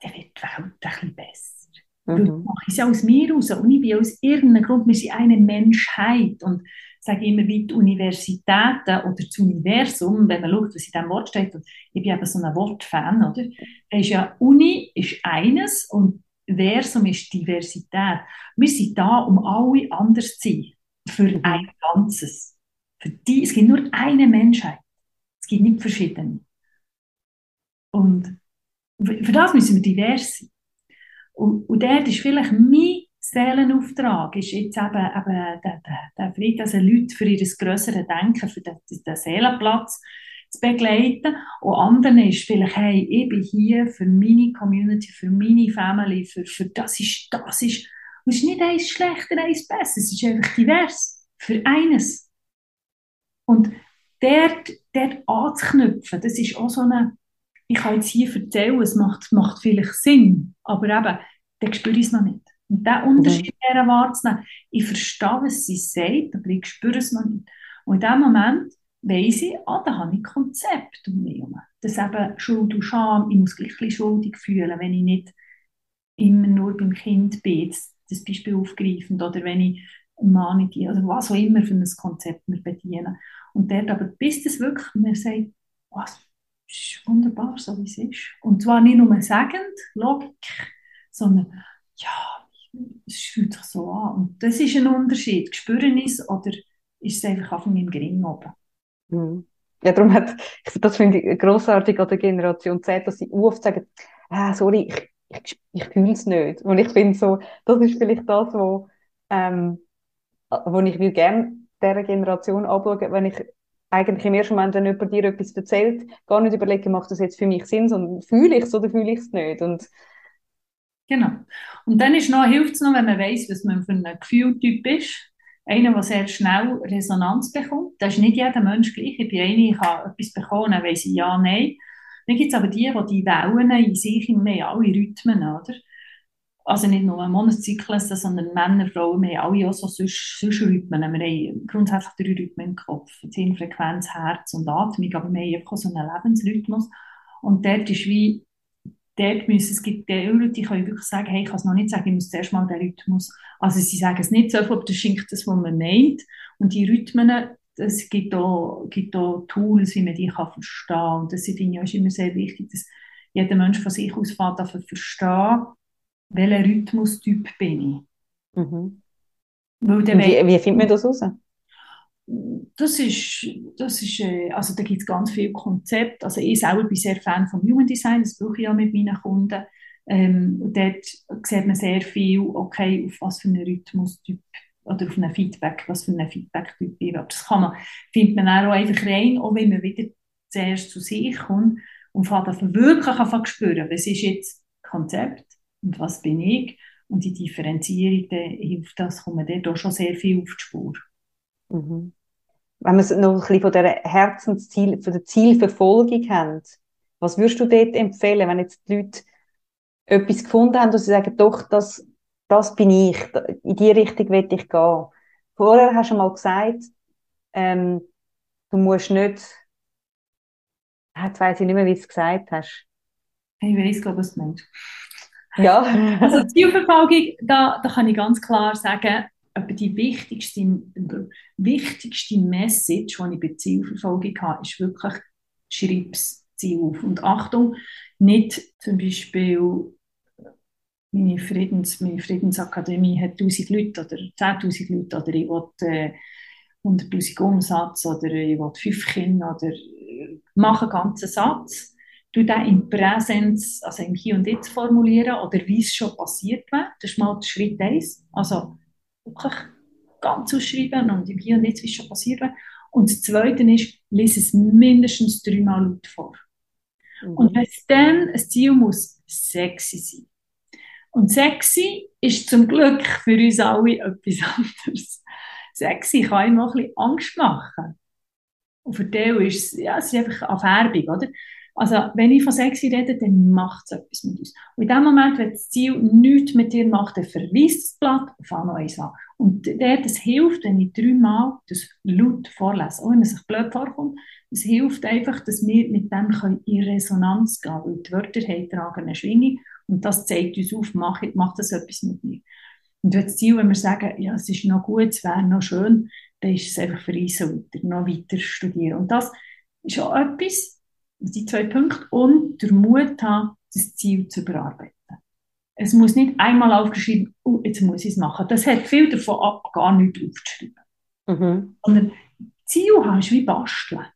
dann wird die Welt ein bisschen besser. Mhm. Weil mache ich es aus mir raus und ich bin aus irgendeinem Grund, wir sind eine Menschheit und sage immer wie die Universitäten oder das Universum, wenn man schaut, was in diesem Wort steht, und ich bin eben so ein Wortfan, oder? Da ist ja Uni ist eines und Versum ist Diversität. Wir sind da, um alle anders zu sein, für ein Ganzes. Für die, es gibt nur eine Menschheit. Es gibt nicht verschiedene. Und für das müssen wir divers sein. Und, und dort ist vielleicht mein Seelenauftrag ist jetzt eben, eben der, der, der Frieden, also Leute für ihr grösseres Denken, für den, den Seelenplatz zu begleiten. Und anderen ist vielleicht, hey, ich bin hier für meine Community, für meine Family, für, für das ist, das ist, und es ist nicht eins schlechter, eins besser, es ist einfach divers, für eines. Und dort, dort anzuknüpfen, das ist auch so eine, ich kann jetzt hier erzählen, es macht, macht vielleicht Sinn, aber eben, dann spüre ich es noch nicht. Und diesen Unterschied mhm. wahrzunehmen, ich verstehe, was sie sagt, aber ich spüre es noch nicht. Und in dem Moment weiss ich, ah, da habe ich ein Konzept um mich herum. Das eben Schuld und Scham, ich muss gleich ein schuldig fühlen, wenn ich nicht immer nur beim Kind bin, das, Beispiel aufgreifend, oder wenn ich Mann oder was auch immer für ein Konzept wir bedienen. Und dort aber, bis das wirklich mir sagt, was, ist wunderbar, so wie es ist. Und zwar nicht nur sagend, Logik, sondern ja, es fühlt sich so an. Und das ist ein Unterschied. Spüren es oder ist es einfach auf meinem Gring oben? Mhm. Ja, darum hat, das finde ich grossartig an der Generation Z, dass sie oft sagen, ah, sorry, ich, ich, ich fühle es nicht. Und ich finde so, das ist vielleicht das, wo, ähm, wo ich gerne dieser Generation anschauen, wenn ich eigentlich im ersten Moment, wenn jemand dir etwas erzählt, gar nicht überlegen, macht das jetzt für mich Sinn, sondern fühle ich es oder fühle ich es nicht. Und genau. Und dann ist noch, hilft es noch, wenn man weiß, was man für ein Gefühltyp ist. Einer, der sehr schnell Resonanz bekommt. Das ist nicht jeder Mensch gleich. Ich bin eine, ich habe etwas bekommen, dann weiss ich ja, nein. Dann gibt es aber die, die die Wellen in sich mehr alle Rhythmen, oder? Also nicht nur Monatszyklus, sondern Männer, Frauen, wir haben alle auch so sonst, Rhythmen. Wir haben grundsätzlich drei Rhythmen im Kopf. Frequenz, Herz und Atmung, aber wir haben einfach so einen Lebensrhythmus. Und dort ist wie, dort müssen, es gibt die Leute, die können wirklich sagen, hey, ich kann es noch nicht sagen, ich muss zuerst mal den Rhythmus, also sie sagen es nicht so, aber das schenkt das, was man meint. Und die Rhythmen, es gibt auch, gibt auch Tools, wie man die kann verstehen kann. Und das finde ich ist immer sehr wichtig, dass jeder Mensch von sich aus fährt, dafür verstehen, welcher Rhythmustyp bin ich. Mhm. Wie, wie findet man das raus? Das ist, das ist äh, also da gibt es ganz viele Konzepte. Also ich selber bin sehr Fan vom Human Design, das brauche ich auch mit meinen Kunden. Ähm, und dort sieht man sehr viel, okay, auf was für einen Rhythmustyp oder auf ein Feedback, was für ein Feedback-Typ ich habe. Das kann man, findet man auch einfach rein, auch wenn man wieder zuerst zu sich kommt und fängt davon wirklich an zu spüren, was ist jetzt Konzept und was bin ich und die Differenzierung, hilft das, kommt man dort auch schon sehr viel auf die Spur. Mhm. Wenn wir noch ein bisschen von der Herzensziel, von der Zielverfolgung haben, was würdest du dort empfehlen, wenn jetzt die Leute etwas gefunden haben, dass sie sagen, doch, das das bin ich, in die Richtung will ich gehen. Vorher hast du mal gesagt, ähm, du musst nicht, jetzt weiss ich nicht mehr, wie du es gesagt hast. Ich weiß, glaube was du meinst. Ja. also Zielverfolgung, da, da kann ich ganz klar sagen, die wichtigste, wichtigste Message, die ich bei Zielverfolgung habe, ist wirklich, schreib das Ziel auf. Und Achtung, nicht zum Beispiel meine, Friedens, meine Friedensakademie hat 1000 Leute oder 10.000 Leute oder ich will äh, 100.000 Umsatz oder ich will 5 Kinder oder äh, mache einen ganzen Satz. Du den in Präsenz, also im Hier und Jetzt formulieren oder wie es schon passiert wäre. Das ist mal Schritt 1. Also wirklich ganz ausschreiben und im Hier und Jetzt, wie es schon passiert wäre. Und das Zweite ist, lese es mindestens dreimal laut vor. Mhm. Und wenn es dann ein Ziel muss sexy sein. Und sexy ist zum Glück für uns alle etwas [laughs] anderes. Sexy kann immer ein bisschen Angst machen. Und für den ist es, ja, es ist einfach eine Färbung, oder? Also, wenn ich von sexy rede, dann macht es etwas mit uns. Und in dem Moment, wenn das Ziel nichts mit dir macht, dann verliest das Blatt und fang eins an. Und der, das hilft, wenn ich dreimal das laut vorlese, auch wenn es sich blöd vorkommt, es hilft einfach, dass wir mit dem in Resonanz gehen können, weil die Wörter haben tragen eine Schwingung und das zeigt uns auf, macht, macht das etwas mit mir. Und wenn das Ziel, wenn wir sagen, ja, es ist noch gut, es wäre noch schön, dann ist es einfach für uns weiter, noch weiter studieren. Und das ist auch etwas, die zwei Punkte, und der Mut haben, das Ziel zu bearbeiten. Es muss nicht einmal aufgeschrieben, oh, jetzt muss ich es machen. Das hat viel davon ab, gar nichts aufzuschreiben. Mhm. Sondern Ziel haben ist wie basteln.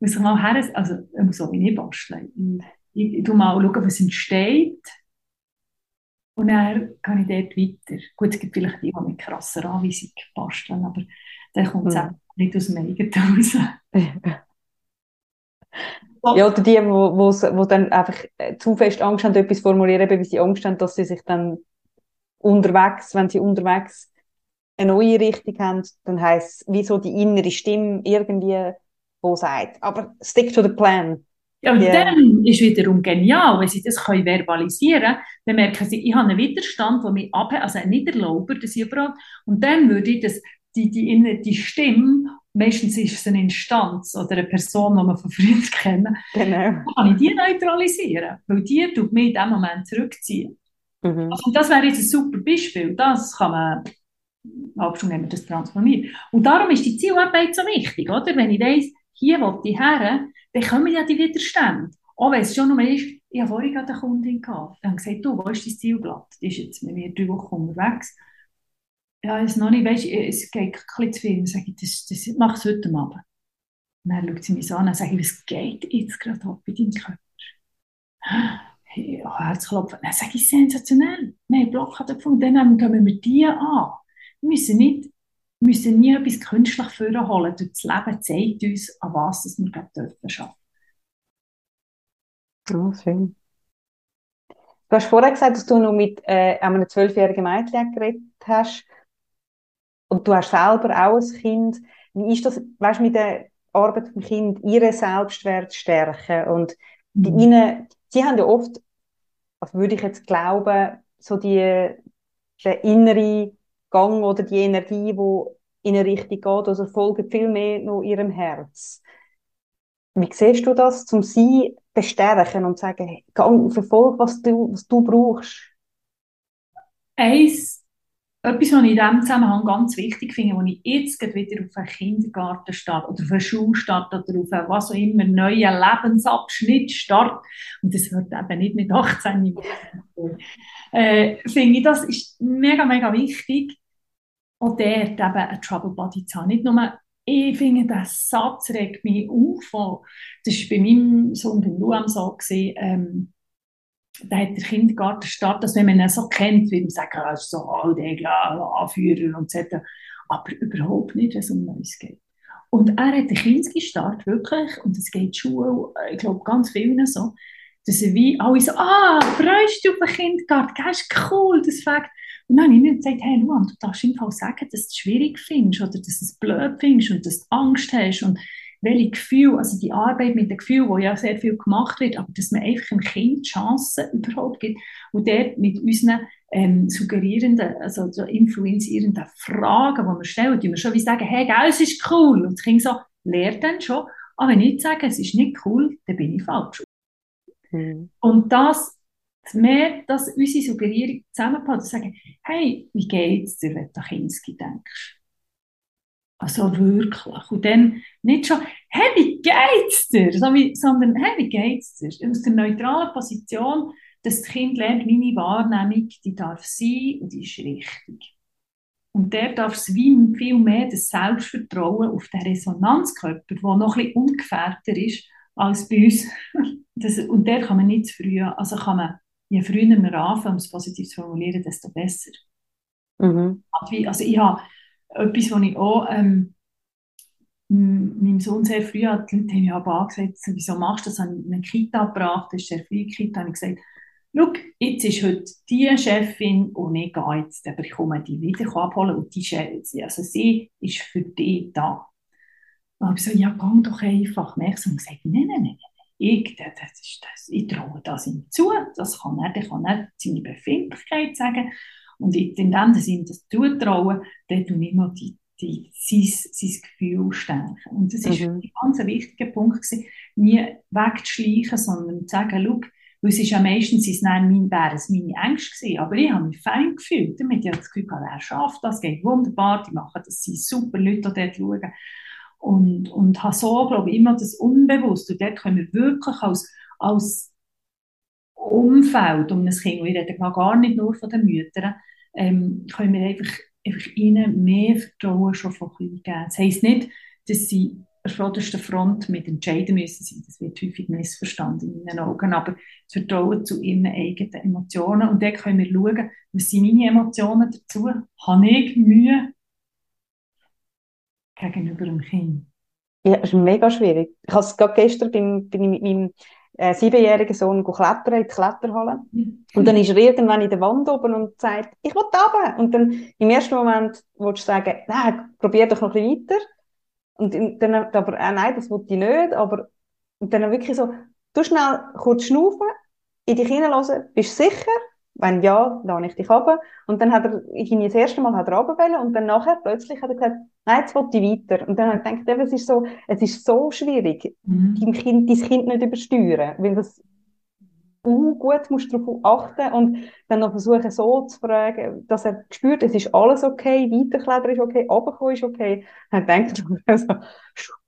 muss ich mal her, also, so wie ich basteln ich, ich mal schauen, was entsteht. Und dann kann ich dort weiter. Gut, es gibt vielleicht die, die mit krasser Anweisung basteln, aber dann kommt es mhm. nicht aus dem eigenen raus. [laughs] Ja, oder die, die, wo, wo dann einfach äh, zu fest Angst haben, etwas formulieren, weil sie Angst haben, dass sie sich dann unterwegs, wenn sie unterwegs eine neue Richtung haben, dann heisst es, wie so die innere Stimme irgendwie, wo sagt, aber stick to the plan. Ja, und yeah. dann ist wiederum genial, wenn sie das können verbalisieren können, dann merken sie, ich habe einen Widerstand, der mich abhält, also ein Niederlauber, das überall. Und dann würde ich das, die, die, die Stimme, meistens ist es eine Instanz oder eine Person, die man von früher [laughs] kennt, genau. kann ich die neutralisieren, weil die tut mich in dem Moment zurückziehen. Mhm. Also, das wäre jetzt ein super Beispiel, das kann man halb schon nehmen, das transformieren. Und darum ist die Zielarbeit so wichtig, oder? Wenn ich weiss, hier will ich her, dann kommen ja die Widerstände. Auch wenn es schon noch ist, ich habe vorhin eine Kundin gehabt, die haben gesagt, du, wo ist dein Zielblatt? Die ist jetzt mit mir drei Wochen unterwegs. Ja, es noch nicht, weißt, es geht bisschen zu viel. Dann sage ich, das, das mach es heute Abend. Und dann schaut sie mich an und sage ich, was geht jetzt gerade ab in deinem Körper? hey, oh, Herzklopfen. Dann sage ich, sensationell. Wir haben Blockade gefunden, dann gehen wir die an. Wir müssen nicht müssen nie etwas künstlich vorholen. Das Leben zeigt uns, an was wir gerade dürfen arbeiten. Oh, schön. Du hast vorher gesagt, dass du noch mit äh, einem zwölfjährigen Mädchen geredet hast. Und du hast selber auch ein Kind. Wie ist das, weißt, mit der Arbeit mit dem Kind, ihre Selbstwert stärken? Und bei mhm. ihnen, sie haben ja oft, was würde ich jetzt glauben, so die, der innere Gang oder die Energie, die in eine Richtung geht, also folgt viel mehr noch ihrem Herz. Wie siehst du das, um sie bestärken und sagen, hey, verfolg, was du, was du brauchst? Eins, etwas, was ich in diesem Zusammenhang ganz wichtig finde, wenn ich jetzt wieder auf einen Kindergarten starte oder auf eine Schule starte oder auf einen, was auch immer, neuen Lebensabschnitt starte, und das wird eben nicht mit 18 Jahren, äh, finde ich, das ist mega, mega wichtig, auch dort eben einen Trouble Body zu haben. Nicht nur ich finde, der Satz regt mich auf. Das war bei meinem Sohn, beim Luam, so. Gewesen, ähm, da hat der Kindergarten statt, dass wenn man ihn so kennt, wie man sagt, er ist so alt, Anführer und so aber überhaupt nicht, wenn es um Neues geht. Und er hat den Kinski-Start wirklich, und es geht Schule, ich glaube, ganz vielen so, dass er wie alle so, ah, freust du auf den Kindergarten, das ist cool, das fängt. Und dann habe ich gesagt, hey Luan, du darfst im Fall sagen, dass du es schwierig findest oder dass du es blöd findest und dass du Angst hast und welche Gefühle, also die Arbeit mit den Gefühlen, wo ja sehr viel gemacht wird, aber dass man einfach dem Kind Chancen überhaupt gibt und dort mit unseren ähm, suggerierenden, also so influenzierenden Fragen, die wir stellen, die wir schon wie sagen, hey, gell, es ist cool. Und das Kind so, lehrt dann schon. Aber wenn ich sage, es ist nicht cool, dann bin ich falsch. Mhm. Und das mehr, dass unsere Suggerierung zusammenpasst und sagen, hey, wie geht's dir, wenn du an Kinski denkst? Also wirklich. Und dann nicht schon, hey, wie geht's dir? sondern, hey, wie geht's dir? Aus der neutralen Position, dass das Kind lernt, meine Wahrnehmung, die darf sein und die ist richtig. Und der darf es wie viel mehr das Selbstvertrauen auf den Resonanzkörper, der noch ein bisschen ungefährder ist als bei uns. [laughs] Das, und der kann man nicht zu früh, also kann man je früher wir anfangen, um es positiv zu formulieren, desto besser. Mhm. Also ich habe etwas, was ich auch ähm, meinem Sohn sehr früh hat, die Leute haben mir aber gesagt, wieso machst du das? Ich habe eine Kita gebracht, das ist sehr früh Kita, habe ich gesagt, schau, jetzt ist heute die Chefin und ich gehe jetzt, aber ich komme die wieder abholen und die Chefin, also sie ist für dich da. Und ich habe gesagt, ja, geh doch einfach. Und gesagt, nein, nein, nein, ich, das ist das, ich traue das ihm zu, das kann er, der kann er seine Befindlichkeit sagen. Und in dem, ihm das zutraue, dann ich noch die, die, sein, sein Gefühl stärken. Und das mhm. ein ganz wichtiger Punkt, gewesen, nie wegzuschleichen, sondern zu sagen, schau, weil es ist ja meistens ist mein, wären es meine Ängste gewesen, aber ich habe mich fein gefühlt. Damit ich das Gefühl er schafft das, geht wunderbar, die machen das, sind super Leute, die dort schauen. Und, und habe so, glaube ich, immer das Unbewusste. Und dort können wir wirklich als, als Umfeld um ein Kind, und ich rede gar nicht nur von den Müttern, ähm, können wir einfach, einfach ihnen mehr Vertrauen schon von klein geben. Das heisst nicht, dass sie an vorderster Front mit entscheiden müssen sein. Das wird häufig missverstanden in meinen Augen. Aber das Vertrauen zu ihren eigenen Emotionen. Und dann können wir schauen, was sind meine Emotionen dazu? Habe ich Mühe? gegenüber dem Kind? Ja, das ist mega schwierig. Ich habe es gerade gestern bin, bin mit meinem äh, siebenjährigen Sohn klettern in die Kletterhalle. Mhm. Und dann ist er irgendwann in der Wand oben und sagt, ich will runter. Und dann im ersten Moment willst du sagen, nein, probier doch noch ein bisschen weiter. Und dann aber, äh, nein, das will ich nicht. Aber und dann wirklich so, du schnell kurz schnaufen, in dich hineinlassen, bist du sicher? Wenn ja, dann ich dich runter. Und dann hat er, ich ihn das erste Mal hat er runterwählen und dann nachher plötzlich hat er gesagt, nein, jetzt will ich weiter. Und dann habe ich gedacht, es ist so, es ist so schwierig, mhm. dein Kind, dein Kind nicht übersteuern, weil das uh, gut musst darauf achten und dann noch versuchen so zu fragen, dass er spürt, es ist alles okay, weiterklettern ist okay, runterkommen ist okay. Dann denkt er, [laughs] also,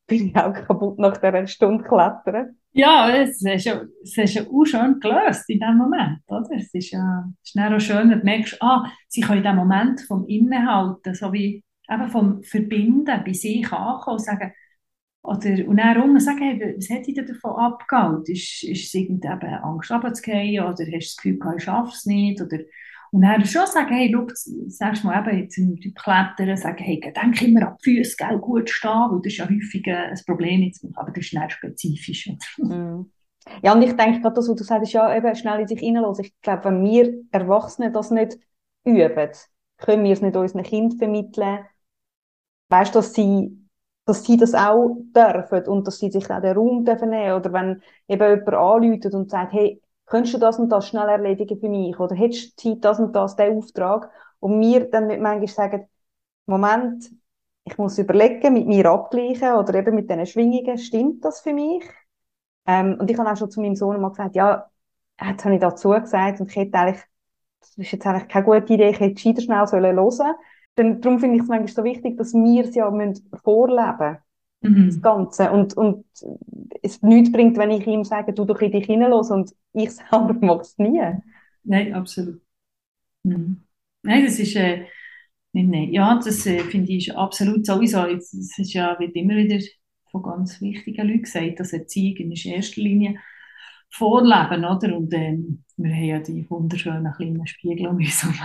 bin ich auch kaputt nach dieser Stunde klettern. Ja, es ist ja, es ist ja auch schön gelöst in dem Moment, oder? Es ist ja, es ist auch schön, du merkst, ah, sie können in dem Moment vom Innehalten, so wie eben vom Verbinden bei sich ankommen und sagen, Oder, und dann unten sagen, hey, was hat dich denn davon abgehalten? Ist, ist es irgendwie eben Angst runterzugehen oder hast du das Gefühl, ich schaffe es nicht? Oder, und dann schon sagen, hey, schau, sagst mal eben jetzt im Klettern, sagen, hey, denk immer an die Füße, gell, gut stehen, weil das ist ja häufig ein Problem, aber das ist nicht spezifisch. Mhm. Ja, und ich denke gerade das, was du sagst, ja eben schnell in sich hineinlassen. Ich glaube, wenn wir Erwachsene das nicht üben, können wir es nicht unseren Kindern vermitteln, weißt dass sie, dass sie das auch dürfen und dass sie sich auch den Raum dürfen nehmen Oder wenn eben jemand anläutet und sagt, hey, könntest du das und das schnell erledigen für mich? Oder hättest du Zeit, das und das, den Auftrag? Und wir dann manchmal sagen, Moment, ich muss überlegen, mit mir abgleichen oder eben mit diesen Schwingungen, stimmt das für mich? Ähm, und ich habe auch schon zu meinem Sohn mal gesagt, ja, jetzt habe ich dazu gesagt und ich hätte eigentlich, das ist jetzt eigentlich keine gute Idee, ich hätte gescheiter schnell hören sollen. Denn, darum finde ich es manchmal so wichtig, dass wir es ja müssen vorleben mhm. das Ganze. Und, und es nichts bringt, wenn ich ihm sage, du doch in dich hineinlos und ich [laughs] selber mache es nie. Nein, absolut. Mhm. Nein, das ist, äh, nein, nein. ja, das äh, finde ich absolut sowieso. Das ist ja, wird immer wieder von ganz wichtigen Leuten gesagt, dass Erziehung in erster Linie vorleben, oder? Und ähm, wir haben ja die wunderschönen kleinen Spiegel um uns herum.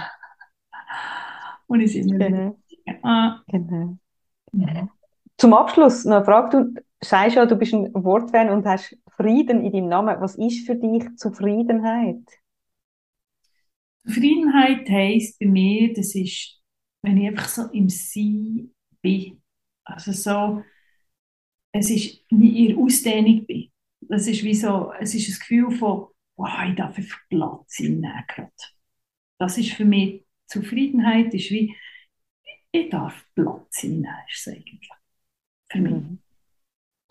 Und ich immer genau. ah. genau. Ja. Zum Abschluss noch eine Frage. Du sagst ja, du bist ein Wortfan und hast Frieden in deinem Namen. Was ist für dich Zufriedenheit? Zufriedenheit heisst bei mir, das ist, wenn ich einfach so im Sein bin. Also so, es ist nie in Ausdehnung bin. Das ist wie so, es ist ein Gefühl von, wow, ich darf auf Platz sein. Das ist für mich Zufriedenheit, ist wie, ich darf Platz sein, ist es eigentlich. Für mich. Mhm.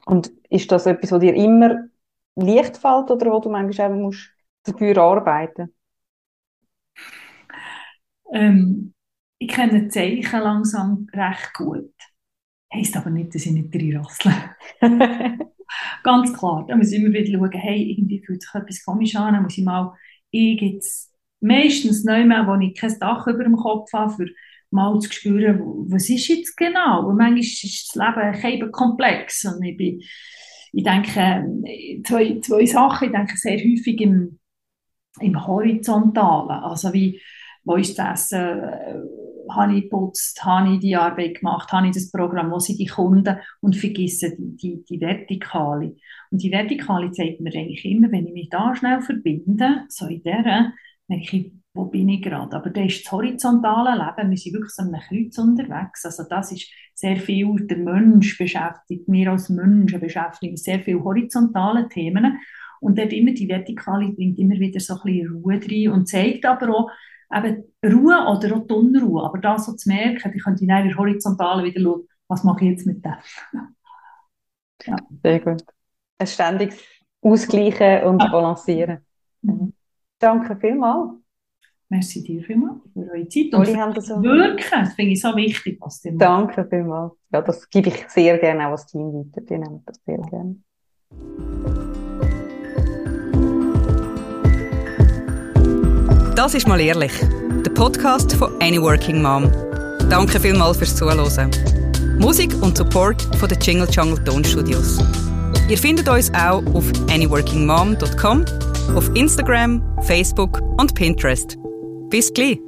Und ist das etwas, was dir immer leicht fällt oder wo du manchmal eben musst dafür arbeiten ähm, ich kenne Zeichen langsam recht gut. Heißt aber nicht, dass ich nicht reinrassle. [laughs] Ganz klar, da muss ich immer wieder schauen, hey, irgendwie fühlt sich etwas komisch an, dann muss ich mal, ich jetzt meistens neu mehr, wo ich kein Dach über dem Kopf habe, für mal zu spüren, was ist jetzt genau? Und manchmal ist das Leben eben komplex und ich bin, ich denke, zwei, zwei Sachen, ich denke sehr häufig im, im Horizontalen, also wie, wo ist das Essen, äh, habe ich geputzt, habe ich die Arbeit gemacht, habe ich das Programm, wo sind die Kunden und vergesse die, die, die Vertikale. Und die Vertikale zeigt mir eigentlich immer, wenn ich mich da schnell verbinde, so in der, denke ich, wo bin ich gerade? Aber das ist das horizontale Leben, wir sind wirklich so einem Kreuz unterwegs. Also das ist sehr viel, der Mensch beschäftigt, wir als Menschen beschäftigen sehr viele horizontale Themen. Und dort immer die Vertikale bringt immer wieder so ein bisschen Ruhe rein und zeigt aber auch, eben Ruhe oder auch die Unruhe. Aber das so zu merken, ich könnte in einer Horizontalen wieder schauen, was mache ich jetzt mit dem? ja. Sehr gut. Ein ständiges Ausgleichen und. Balancieren. Mhm. Danke vielmals. Merci dir vielmals für eure Zeit und für Wirken. Das finde ich so wichtig, was ihr Danke vielmals. Ja, das gebe ich sehr gerne auch als Team weiter. Die nehmen das sehr gerne. Das ist mal ehrlich. Der Podcast von Any Working Mom. Danke vielmals fürs Zuhören. Musik und Support von den Jingle Jungle Tonstudios. Ihr findet uns auch auf anyworkingmom.com, auf Instagram, Facebook und Pinterest. Bis gleich!